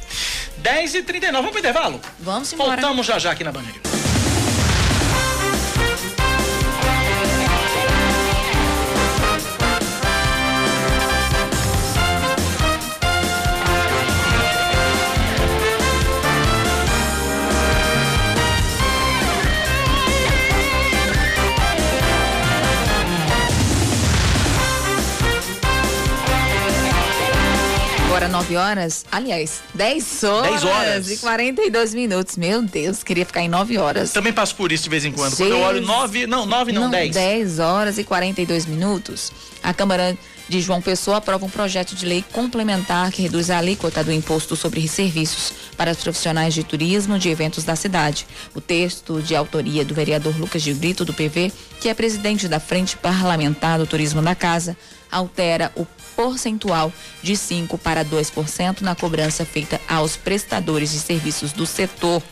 A: 10 e 39 vamos pro intervalo?
B: Vamos embora.
A: Voltamos já já aqui na Band
B: 9 horas, aliás, 10 horas,
A: 10 horas.
B: e 42 minutos. Meu Deus, queria ficar em 9 horas.
A: Também passo por isso de vez em quando. Quando eu olho
B: Jesus.
A: 9, não, 9 não, 10.
B: 10 horas e 42 minutos. A Câmara de João Pessoa aprova um projeto de lei complementar que reduz a alíquota do imposto sobre serviços para os profissionais de turismo de eventos da cidade. O texto, de autoria do vereador Lucas de Brito, do PV, que é presidente da Frente Parlamentar do Turismo da Casa, altera o percentual de 5% para 2% na cobrança feita aos prestadores de serviços do setor.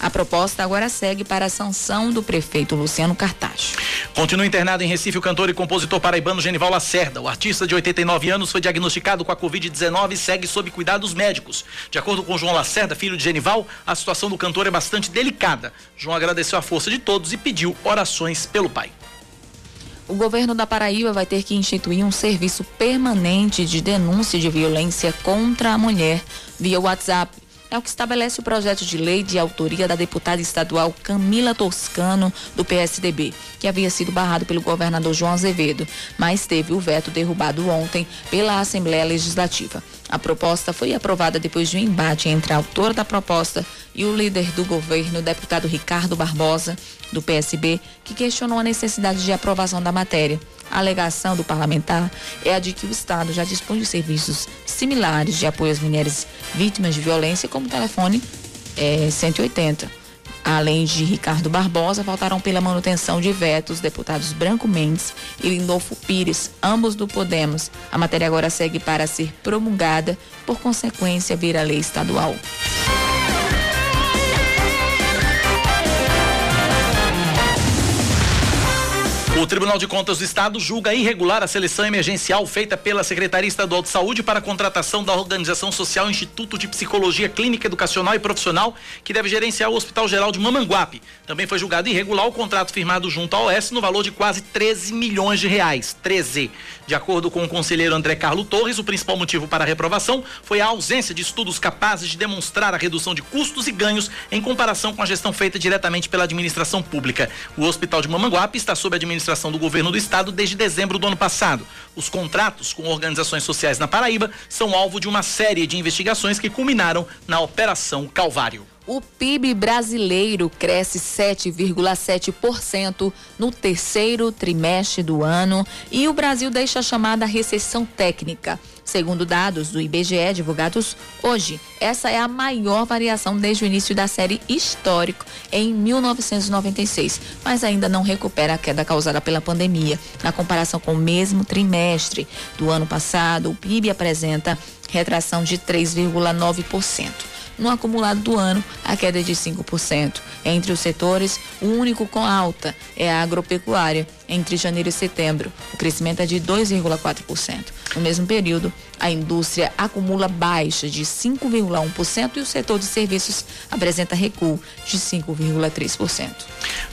B: A proposta agora segue para a sanção do prefeito Luciano Cartacho.
A: Continua internado em Recife o cantor e compositor paraibano Genival Lacerda. O artista de 89 anos foi diagnosticado com a Covid-19 e segue sob cuidados médicos. De acordo com João Lacerda, filho de Genival, a situação do cantor é bastante delicada. João agradeceu a força de todos e pediu orações pelo pai.
B: O governo da Paraíba vai ter que instituir um serviço permanente de denúncia de violência contra a mulher via WhatsApp. É o que estabelece o projeto de lei de autoria da deputada estadual Camila Toscano, do PSDB, que havia sido barrado pelo governador João Azevedo, mas teve o veto derrubado ontem pela Assembleia Legislativa. A proposta foi aprovada depois de um embate entre a autora da proposta e o líder do governo, deputado Ricardo Barbosa, do PSB, que questionou a necessidade de aprovação da matéria. A alegação do parlamentar é a de que o Estado já dispõe de serviços similares de apoio às mulheres vítimas de violência, como o telefone eh, 180. Além de Ricardo Barbosa, faltaram pela manutenção de vetos deputados Branco Mendes e Lindolfo Pires, ambos do Podemos. A matéria agora segue para ser promulgada, por consequência, vira lei estadual.
A: O Tribunal de Contas do Estado julga irregular a seleção emergencial feita pela Secretaria Estadual de Saúde para a contratação da organização social Instituto de Psicologia Clínica Educacional e Profissional, que deve gerenciar o Hospital Geral de Mamanguape. Também foi julgado irregular o contrato firmado junto à OS no valor de quase 13 milhões de reais. 13. De acordo com o conselheiro André Carlo Torres, o principal motivo para a reprovação foi a ausência de estudos capazes de demonstrar a redução de custos e ganhos em comparação com a gestão feita diretamente pela administração pública. O Hospital de Mamanguape está sob a administração do governo do estado desde dezembro do ano passado. Os contratos com organizações sociais na Paraíba são alvo de uma série de investigações que culminaram na Operação Calvário.
B: O PIB brasileiro cresce 7,7% no terceiro trimestre do ano e o Brasil deixa a chamada recessão técnica. Segundo dados do IBGE divulgados hoje, essa é a maior variação desde o início da série histórico em 1996, mas ainda não recupera a queda causada pela pandemia. Na comparação com o mesmo trimestre do ano passado, o PIB apresenta retração de 3,9%. No acumulado do ano, a queda é de 5%. Entre os setores, o único com alta é a agropecuária. Entre janeiro e setembro, o crescimento é de 2,4%. No mesmo período, a indústria acumula baixa de 5,1% e o setor de serviços apresenta recuo de 5,3%.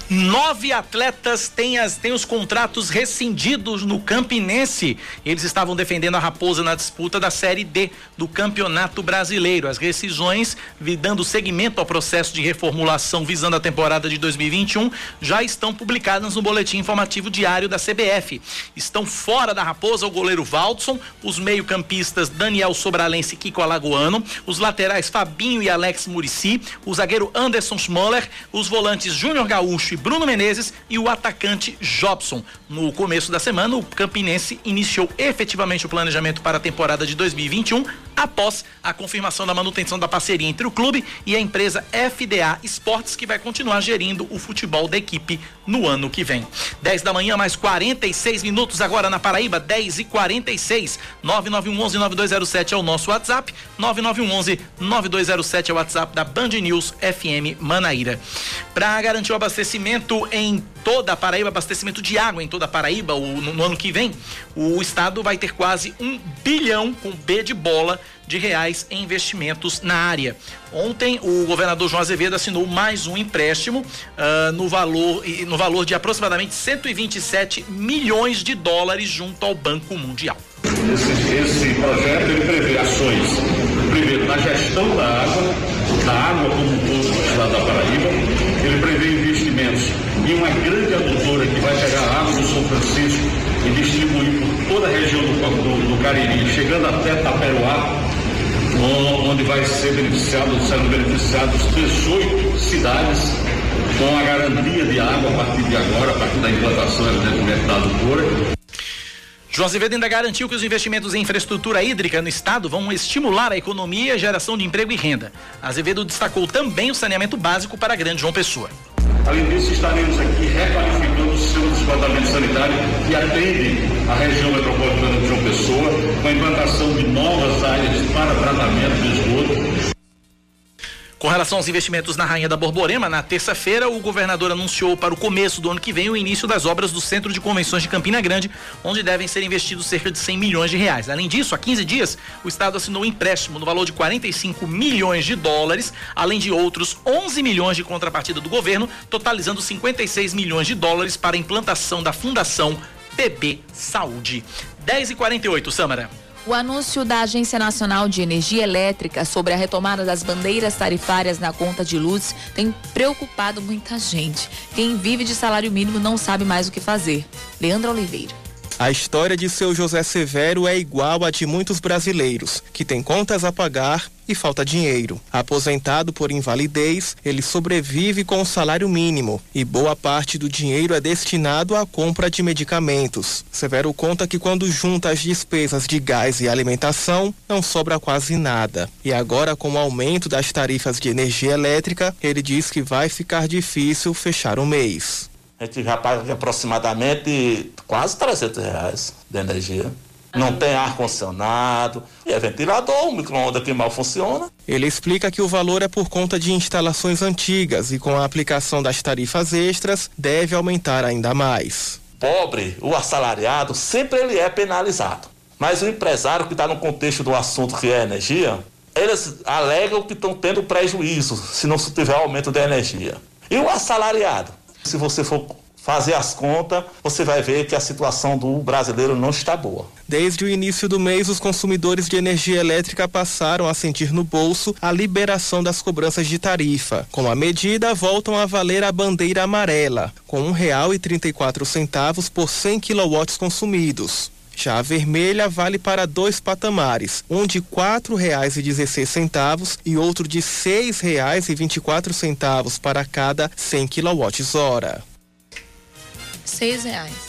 A: Nove atletas têm, as, têm os contratos rescindidos no Campinense. Eles estavam defendendo a Raposa na disputa da Série D do Campeonato Brasileiro. As rescisões, dando seguimento ao processo de reformulação visando a temporada de 2021, já estão publicadas no boletim informativo diário da CBF. Estão fora da Raposa o goleiro Valdson, os meio-campistas Daniel Sobralense e Kiko Alagoano, os laterais Fabinho e Alex Murici, o zagueiro Anderson Schmoller, os volantes Júnior Gaúcho e Bruno Menezes e o atacante Jobson. No começo da semana, o Campinense iniciou efetivamente o planejamento para a temporada de 2021 após a confirmação da manutenção da parceria entre o clube e a empresa FDA Esportes, que vai continuar gerindo o futebol da equipe no ano que vem. 10 da manhã, mais 46 minutos agora na Paraíba, 10 e 46 9911 9207 é o nosso WhatsApp, 9911 9207 é o WhatsApp da Band News FM Manaíra. Para garantir o abastecimento em toda a Paraíba, abastecimento de água em toda a Paraíba, no ano que vem, o estado vai ter quase um bilhão com B de bola de reais em investimentos na área. Ontem, o governador João Azevedo assinou mais um empréstimo uh, no, valor, no valor de aproximadamente 127 milhões de dólares junto ao Banco Mundial.
I: Esse, esse projeto ele prevê ações, primeiro, na gestão da água, da água como um todo no estado da Paraíba, ele prevê investimentos em uma grande adutora que vai pegar a água do São Francisco e distribuir por toda a região do, do, do Cariri, chegando até Taperoá, onde vai ser beneficiado, serão beneficiados 18 cidades com a garantia de água a partir de agora, a partir da implantação, evidentemente, da adutora.
A: João Azevedo ainda garantiu que os investimentos em infraestrutura hídrica no estado vão estimular a economia geração de emprego e renda. Azevedo destacou também o saneamento básico para a grande João Pessoa.
I: Além disso, estaremos aqui requalificando o sistema de esgotamento sanitário que atende a região metropolitana de João Pessoa, com a implantação de novas áreas para tratamento de esgoto
A: com relação aos investimentos na Rainha da Borborema, na terça-feira, o governador anunciou para o começo do ano que vem o início das obras do Centro de Convenções de Campina Grande, onde devem ser investidos cerca de 100 milhões de reais. Além disso, há 15 dias, o Estado assinou um empréstimo no valor de 45 milhões de dólares, além de outros 11 milhões de contrapartida do governo, totalizando 56 milhões de dólares para a implantação da Fundação PB Saúde. 10 e 48 Samara.
B: O anúncio da Agência Nacional de Energia Elétrica sobre a retomada das bandeiras tarifárias na conta de luz tem preocupado muita gente. Quem vive de salário mínimo não sabe mais o que fazer. Leandro Oliveira.
J: A história de seu José Severo é igual à de muitos brasileiros, que têm contas a pagar e falta dinheiro. Aposentado por invalidez, ele sobrevive com o salário mínimo e boa parte do dinheiro é destinado à compra de medicamentos. Severo conta que quando junta as despesas de gás e alimentação, não sobra quase nada. E agora, com o aumento das tarifas de energia elétrica, ele diz que vai ficar difícil fechar o mês.
K: A gente já paga aproximadamente quase 300 reais de energia. Não tem ar-condicionado, e é ventilador, o micro-ondas que mal funciona.
J: Ele explica que o valor é por conta de instalações antigas e com a aplicação das tarifas extras deve aumentar ainda mais.
K: Pobre, o assalariado, sempre ele é penalizado. Mas o empresário que está no contexto do assunto que é energia, eles alegam que estão tendo prejuízo se não se tiver aumento da energia. E o assalariado? Se você for fazer as contas, você vai ver que a situação do brasileiro não está boa.
J: Desde o início do mês, os consumidores de energia elétrica passaram a sentir no bolso a liberação das cobranças de tarifa. Com a medida, voltam a valer a bandeira amarela, com quatro centavos por 100 quilowatts consumidos. Já a vermelha vale para dois patamares, um de quatro reais e dezesseis centavos e outro de seis reais e vinte e quatro centavos para cada 100 quilowatts-hora.
B: Seis reais.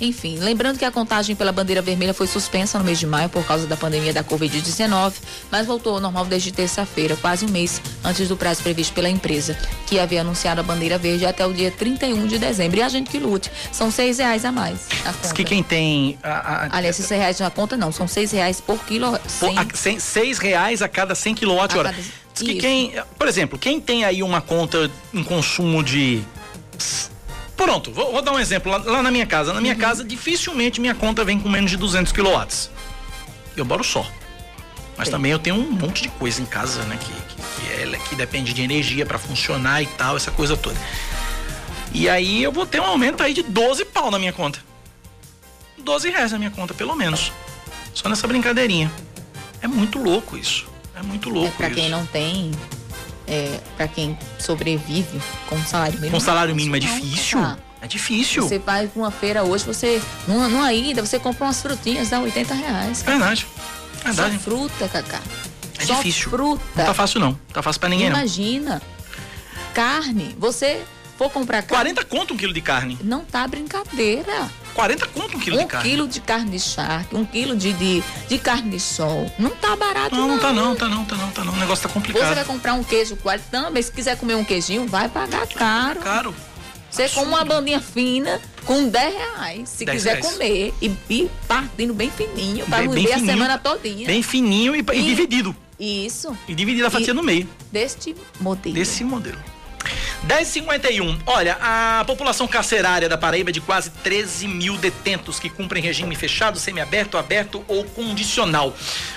B: Enfim, lembrando que a contagem pela bandeira vermelha foi suspensa no mês de maio por causa da pandemia da Covid-19, mas voltou ao normal desde terça-feira, quase um mês antes do prazo previsto pela empresa, que havia anunciado a bandeira verde até o dia 31 de dezembro. E a gente que lute. São seis reais a mais.
A: Diz que quem tem. A, a,
B: Aliás, esses reais na conta não, são seis reais por quilo.
A: Por, a, cem, seis reais a cada 100 quilowatt-hora. Cada... Diz que quem. Por exemplo, quem tem aí uma conta em consumo de Pronto, vou, vou, dar um exemplo. Lá, lá, na minha casa, na minha uhum. casa, dificilmente minha conta vem com menos de 200 kW. Eu moro só. Mas Sim. também eu tenho um monte de coisa em casa, né? Que, que, que, é, que depende de energia para funcionar e tal, essa coisa toda. E aí eu vou ter um aumento aí de 12 pau na minha conta. 12 reais na minha conta, pelo menos. Só nessa brincadeirinha. É muito louco isso. É muito louco. É,
B: pra
A: isso.
B: quem não tem é, para quem sobrevive com salário mínimo.
A: Com salário mínimo é difícil. Tá. É difícil.
B: Você vai pra uma feira hoje, você, numa, numa ida, você compra umas frutinhas, dá 80 reais.
A: Verdade. Verdade.
B: Só fruta, Cacá.
A: É
B: Só
A: difícil.
B: fruta.
A: Não tá fácil não. Tá fácil pra ninguém
B: Imagina.
A: não.
B: Imagina. Carne. Você for comprar
A: carne. 40 conto um quilo de carne.
B: Não tá brincadeira.
A: 40 conto um quilo
B: um
A: de carne.
B: Um quilo de carne de charque, um quilo de, de, de, carne de sol. Não tá barato,
A: não.
B: Não,
A: não tá não, tá não, tá não, tá não. O negócio tá complicado.
B: Você vai comprar um queijo quase também. Se quiser comer um queijinho, vai pagar caro.
A: Caro.
B: Você com uma bandinha fina, com 10 reais, se 10 quiser reais. comer. E, e, partindo bem fininho, para viver a semana todinha.
A: Bem fininho e, e, e dividido.
B: Isso.
A: E dividir a fatia no meio.
B: Deste modelo.
A: Desse modelo. 1051. Olha, a população carcerária da Paraíba é de quase 13 mil detentos que cumprem regime fechado, semiaberto, aberto ou condicional.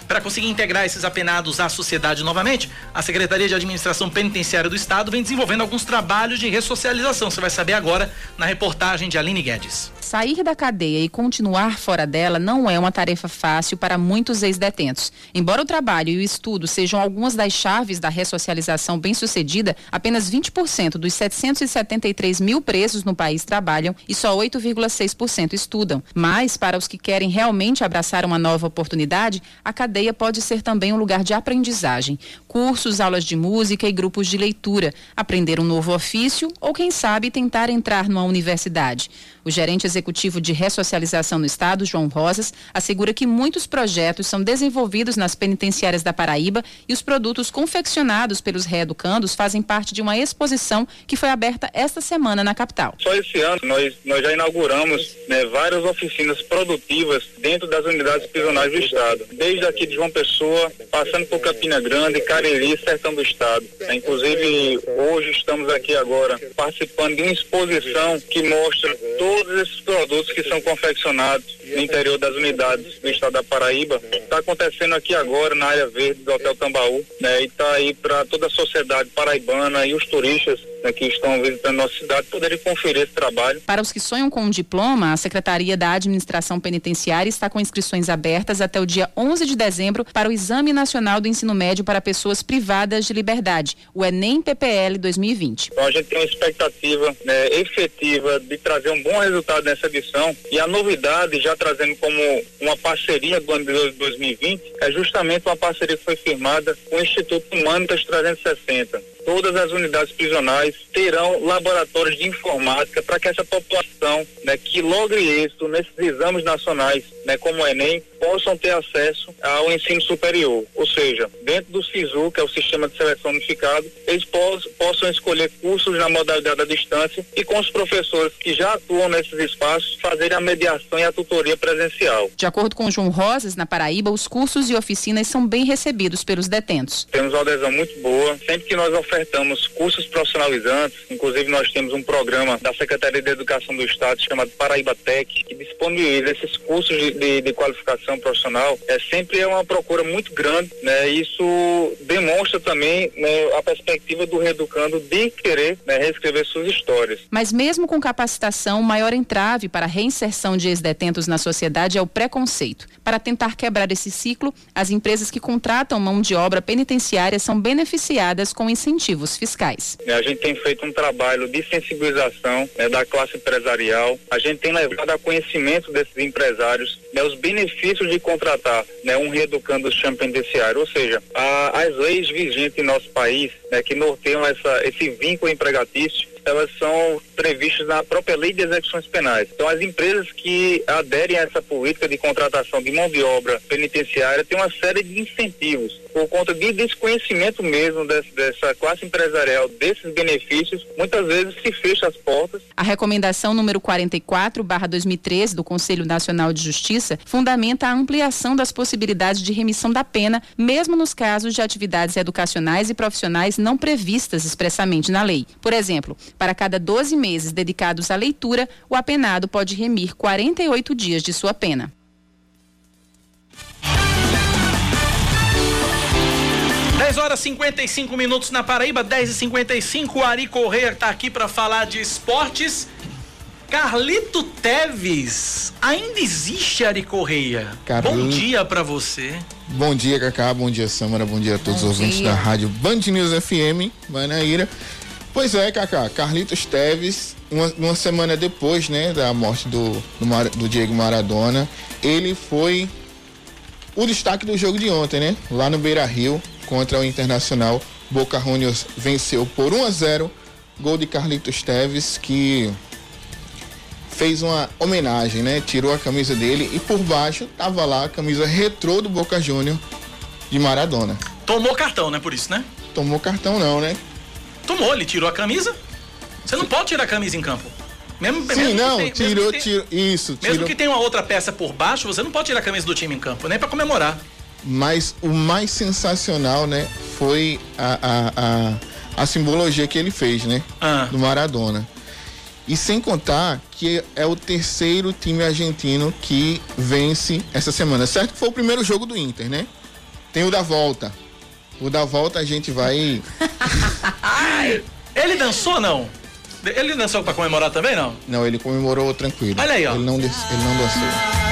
A: Para conseguir integrar esses apenados à sociedade novamente, a Secretaria de Administração Penitenciária do Estado vem desenvolvendo alguns trabalhos de ressocialização. Você vai saber agora na reportagem de Aline Guedes.
L: Sair da cadeia e continuar fora dela não é uma tarefa fácil para muitos ex-detentos. Embora o trabalho e o estudo sejam algumas das chaves da ressocialização bem-sucedida, apenas 20% dos 773 mil presos no país trabalham e só 8,6% estudam. Mas, para os que querem realmente abraçar uma nova oportunidade, a cadeia pode ser também um lugar de aprendizagem. Cursos, aulas de música e grupos de leitura, aprender um novo ofício ou, quem sabe, tentar entrar numa universidade. O gerente executivo de ressocialização no estado, João Rosas, assegura que muitos projetos são desenvolvidos nas penitenciárias da Paraíba e os produtos confeccionados pelos reeducandos fazem parte de uma exposição que foi aberta esta semana na capital.
M: Só esse ano nós, nós já inauguramos né, várias oficinas produtivas dentro das unidades prisionais do estado, desde aqui de João Pessoa, passando por Campina Grande, Cariri, Sertão do Estado. Inclusive, hoje estamos aqui agora participando de uma exposição que mostra todo todos esses produtos que são confeccionados no interior das unidades do estado da Paraíba. Está acontecendo aqui agora na área verde do Hotel Tambaú, né? E está aí para toda a sociedade paraibana e os turistas né, que estão visitando nossa cidade poderem conferir esse trabalho.
L: Para os que sonham com um diploma, a Secretaria da Administração Penitenciária está com inscrições abertas até o dia 11 de dezembro para o Exame Nacional do Ensino Médio para Pessoas Privadas de Liberdade, o Enem PPL 2020.
M: Então a gente tem uma expectativa né, efetiva de trazer um bom resultado nessa edição e a novidade já trazendo como uma parceria do ano de 2020 é justamente uma parceria que foi firmada com o Instituto Humanitas 360 todas as unidades prisionais terão laboratórios de informática para que essa população né, que logre êxito nesses exames nacionais, né, como o Enem, possam ter acesso ao ensino superior. Ou seja, dentro do SISU, que é o Sistema de Seleção Unificado, eles possam escolher cursos na modalidade da distância e com os professores que já atuam nesses espaços fazerem a mediação e a tutoria presencial.
L: De acordo com João Rosas, na Paraíba, os cursos e oficinas são bem recebidos pelos detentos.
M: Temos uma adesão muito boa. Sempre que nós ofertamos cursos profissionalizantes, inclusive nós temos um programa da Secretaria de Educação do Estado chamado Paraíba Tech, que disponibiliza esses cursos de, de, de qualificação profissional. É sempre é uma procura muito grande, né? Isso demonstra também né, a perspectiva do reeducando de querer né, reescrever suas histórias.
L: Mas mesmo com capacitação, o maior entrave para a reinserção de ex-detentos na sociedade é o preconceito. Para tentar quebrar esse ciclo, as empresas que contratam mão de obra penitenciária são beneficiadas com incentivos incentivos fiscais.
M: A gente tem feito um trabalho de sensibilização né, da classe empresarial, a gente tem levado a conhecimento desses empresários né, os benefícios de contratar né, um reeducando penitenciário, ou seja, a, as leis vigentes em nosso país né, que norteiam essa, esse vínculo empregatício elas são previstas na própria lei de execuções penais. Então, as empresas que aderem a essa política de contratação de mão de obra penitenciária têm uma série de incentivos por conta de desconhecimento mesmo desse, dessa classe empresarial desses benefícios, muitas vezes se fecha as portas.
L: A recomendação número 44/2013 do Conselho Nacional de Justiça fundamenta a ampliação das possibilidades de remissão da pena, mesmo nos casos de atividades educacionais e profissionais não previstas expressamente na lei. Por exemplo, para cada 12 meses dedicados à leitura, o apenado pode remir 48 dias de sua pena.
A: Dez horas 55 minutos na Paraíba, 10 e 55 Ari Correia está aqui para falar de esportes. Carlito Teves, ainda existe Ari Correia? Bom dia para você.
N: Bom dia, Cacá. Bom dia, Samara. Bom dia a todos Bom os ouvintes da rádio Band News FM, Manaíra. Pois é, Kaká, Carlitos Teves, uma, uma, semana depois, né, da morte do, do, do, Diego Maradona, ele foi o destaque do jogo de ontem, né? Lá no Beira Rio, contra o Internacional, Boca Juniors venceu por 1 a 0 Gol de Carlitos Teves, que fez uma homenagem, né? Tirou a camisa dele e por baixo tava lá a camisa retrô do Boca Júnior de Maradona.
A: Tomou cartão, né? Por isso, né?
N: Tomou cartão não, né?
A: Tomou, ele tirou a camisa. Você não pode tirar a camisa em campo. Mesmo,
N: Sim,
A: mesmo
N: não,
A: tem-
N: tirou,
A: tem-
N: tirou, isso,
A: Mesmo
N: tirou.
A: que tenha uma outra peça por baixo, você não pode tirar a camisa do time em campo, nem pra comemorar.
N: Mas o mais sensacional, né, foi a, a, a, a simbologia que ele fez, né?
A: Ah.
N: Do Maradona. E sem contar que é o terceiro time argentino que vence essa semana. Certo que foi o primeiro jogo do Inter, né? Tem o da volta. O da volta a gente vai.
A: Ele dançou não? Ele dançou pra comemorar também, não?
N: Não, ele comemorou tranquilo.
A: Olha aí, ó.
N: Ele não, ele não dançou.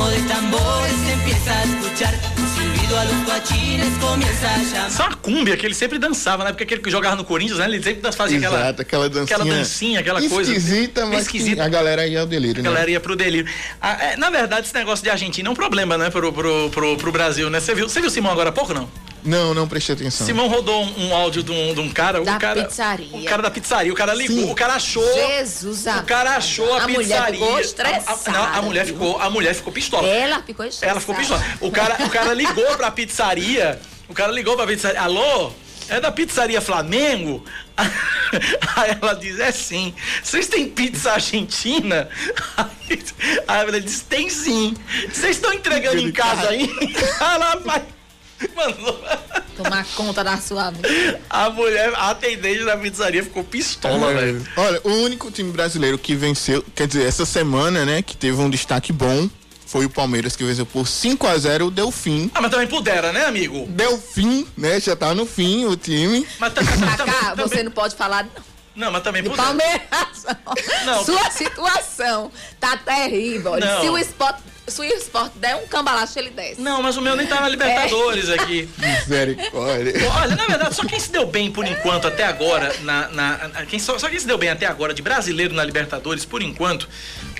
O: Ritmo de tambores se empieza a escuchar, silbido a los guachines comienza a
A: é cúmbia que ele sempre dançava, né? Porque aquele que jogava no Corinthians, né? Ele sempre fazia aquela,
N: Exato, aquela dancinha.
A: aquela dancinha, aquela coisa.
N: Esquisita, mas
A: Esquisita.
N: que a galera ia ao delírio,
A: A
N: né?
A: galera ia pro delírio. Ah, é, na verdade, esse negócio de Argentina é um problema, né? Pro, pro, pro, pro Brasil, né? Você viu, você viu o Simão agora há pouco, não?
N: Não, não prestei atenção.
A: Simão rodou um, um áudio de um, de um cara.
B: Da
A: o cara,
B: pizzaria.
A: O cara da pizzaria. O cara ligou.
N: Sim.
A: O cara achou.
B: Jesus
A: O cara achou a,
B: A mulher
A: pizzaria.
B: ficou
A: A- a, a mulher ficou, a mulher ficou pistola.
B: Ela ficou estressada.
A: Ela ficou pistola. O cara, o cara ligou pra pizzaria. O cara ligou pra pizzaria. Alô? É da pizzaria Flamengo? Aí ela diz, é sim. Vocês têm pizza argentina? Aí a mulher diz, tem sim. Vocês estão entregando em casa aí? Ela vai. Mandou.
B: Tomar conta da sua vida.
A: A mulher, a atendente da pizzaria ficou pistola,
N: É,
A: velho.
N: Olha, o único time brasileiro que venceu, quer dizer, essa semana, né, que teve um destaque bom, foi o Palmeiras que venceu por 5 a 0 o Delfim.
A: Ah, mas também pudera, né, amigo?
N: Delfim, né, já tá no fim o time.
A: Mas tá- também,
B: Cacá, você não pode falar
A: Não, mas também pudera.
B: Palmeiras.
A: Não.
B: Sua situação tá terrível.
A: Não.
B: Se o esporte, se o esporte der um cambalacho, ele desce.
A: Não, mas o meu nem tá na Libertadores
B: É.
A: aqui.
N: Misericórdia.
A: Olha, na verdade, só quem se deu bem por enquanto até agora, na, na- na- quem só, só quem se deu bem até agora de brasileiro na Libertadores, por enquanto,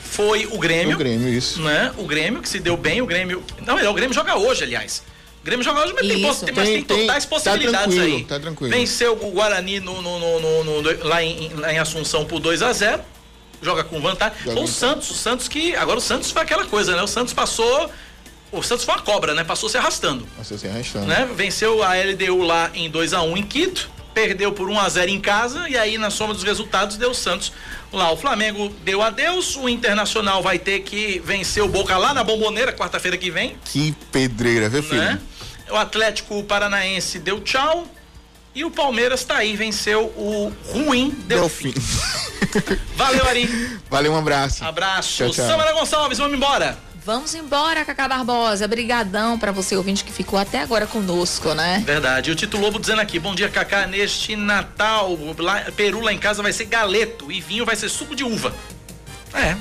A: foi o Grêmio.
N: O Grêmio, isso.
A: Né? O Grêmio que se deu bem, o Grêmio. Não, melhor, o Grêmio joga hoje, aliás. O Grêmio joga hoje, mas tem, mas
N: Tem-
A: tem
N: tem-
A: totais
N: tá
A: possibilidades
N: tranquilo,
A: aí.
N: tá tranquilo.
A: Venceu o Guarani no, no- no- no- no- lá, em, lá em Assunção por 2 a 0 Joga com vantagem.
N: Joga
A: Ou o
N: com-
A: Santos, o Santos que. Agora o Santos foi aquela coisa, né? O Santos passou. O Santos foi uma cobra, né? Passou se arrastando
N: Nossa, se arrastando.
A: né? Venceu a LDU lá em 2 a 1 em Quito, perdeu por 1 a 0 em casa e aí na soma dos resultados deu o Santos lá. O Flamengo deu adeus, o Internacional vai ter que vencer o Boca lá na Bomboneira quarta-feira que vem,
N: Que pedreira, viu, filho?
A: né? O Atlético Paranaense deu tchau e o Palmeiras tá aí, venceu o ruim Delfim.
N: Delfim.
A: Valeu, Ari.
N: Valeu, um abraço.
A: Abraço.
N: Tchau, tchau.
A: Samara Gonçalves, vamos embora.
B: Vamos embora, Cacá Barbosa. Brigadão pra você, ouvinte, que ficou até agora conosco, né?
A: Verdade. E o Tito Lobo dizendo aqui: Bom dia, Cacá. Neste Natal, lá, Peru lá em casa vai ser galeto e vinho vai ser suco de uva. É,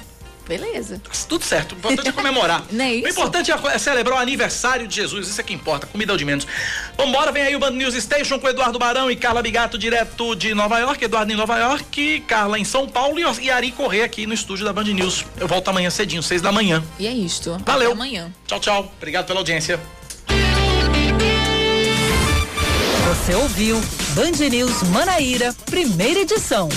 B: Beleza.
A: tudo certo. O importante é comemorar.
B: Não é
A: O
B: isso?
A: importante é, é celebrar o aniversário de Jesus. Isso é que importa. Comida é o de menos. Vambora, vem aí o Band News Station com Eduardo Barão e Carla Bigato, direto de Nova York. Eduardo em Nova York, Carla em São Paulo e, Ari Corrêa aqui no estúdio da Band News. Eu volto amanhã cedinho, seis da manhã.
B: E é isto.
A: Valeu.
B: Até amanhã.
A: Tchau, tchau. Obrigado pela audiência.
P: Você ouviu Band News Manaíra, primeira edição.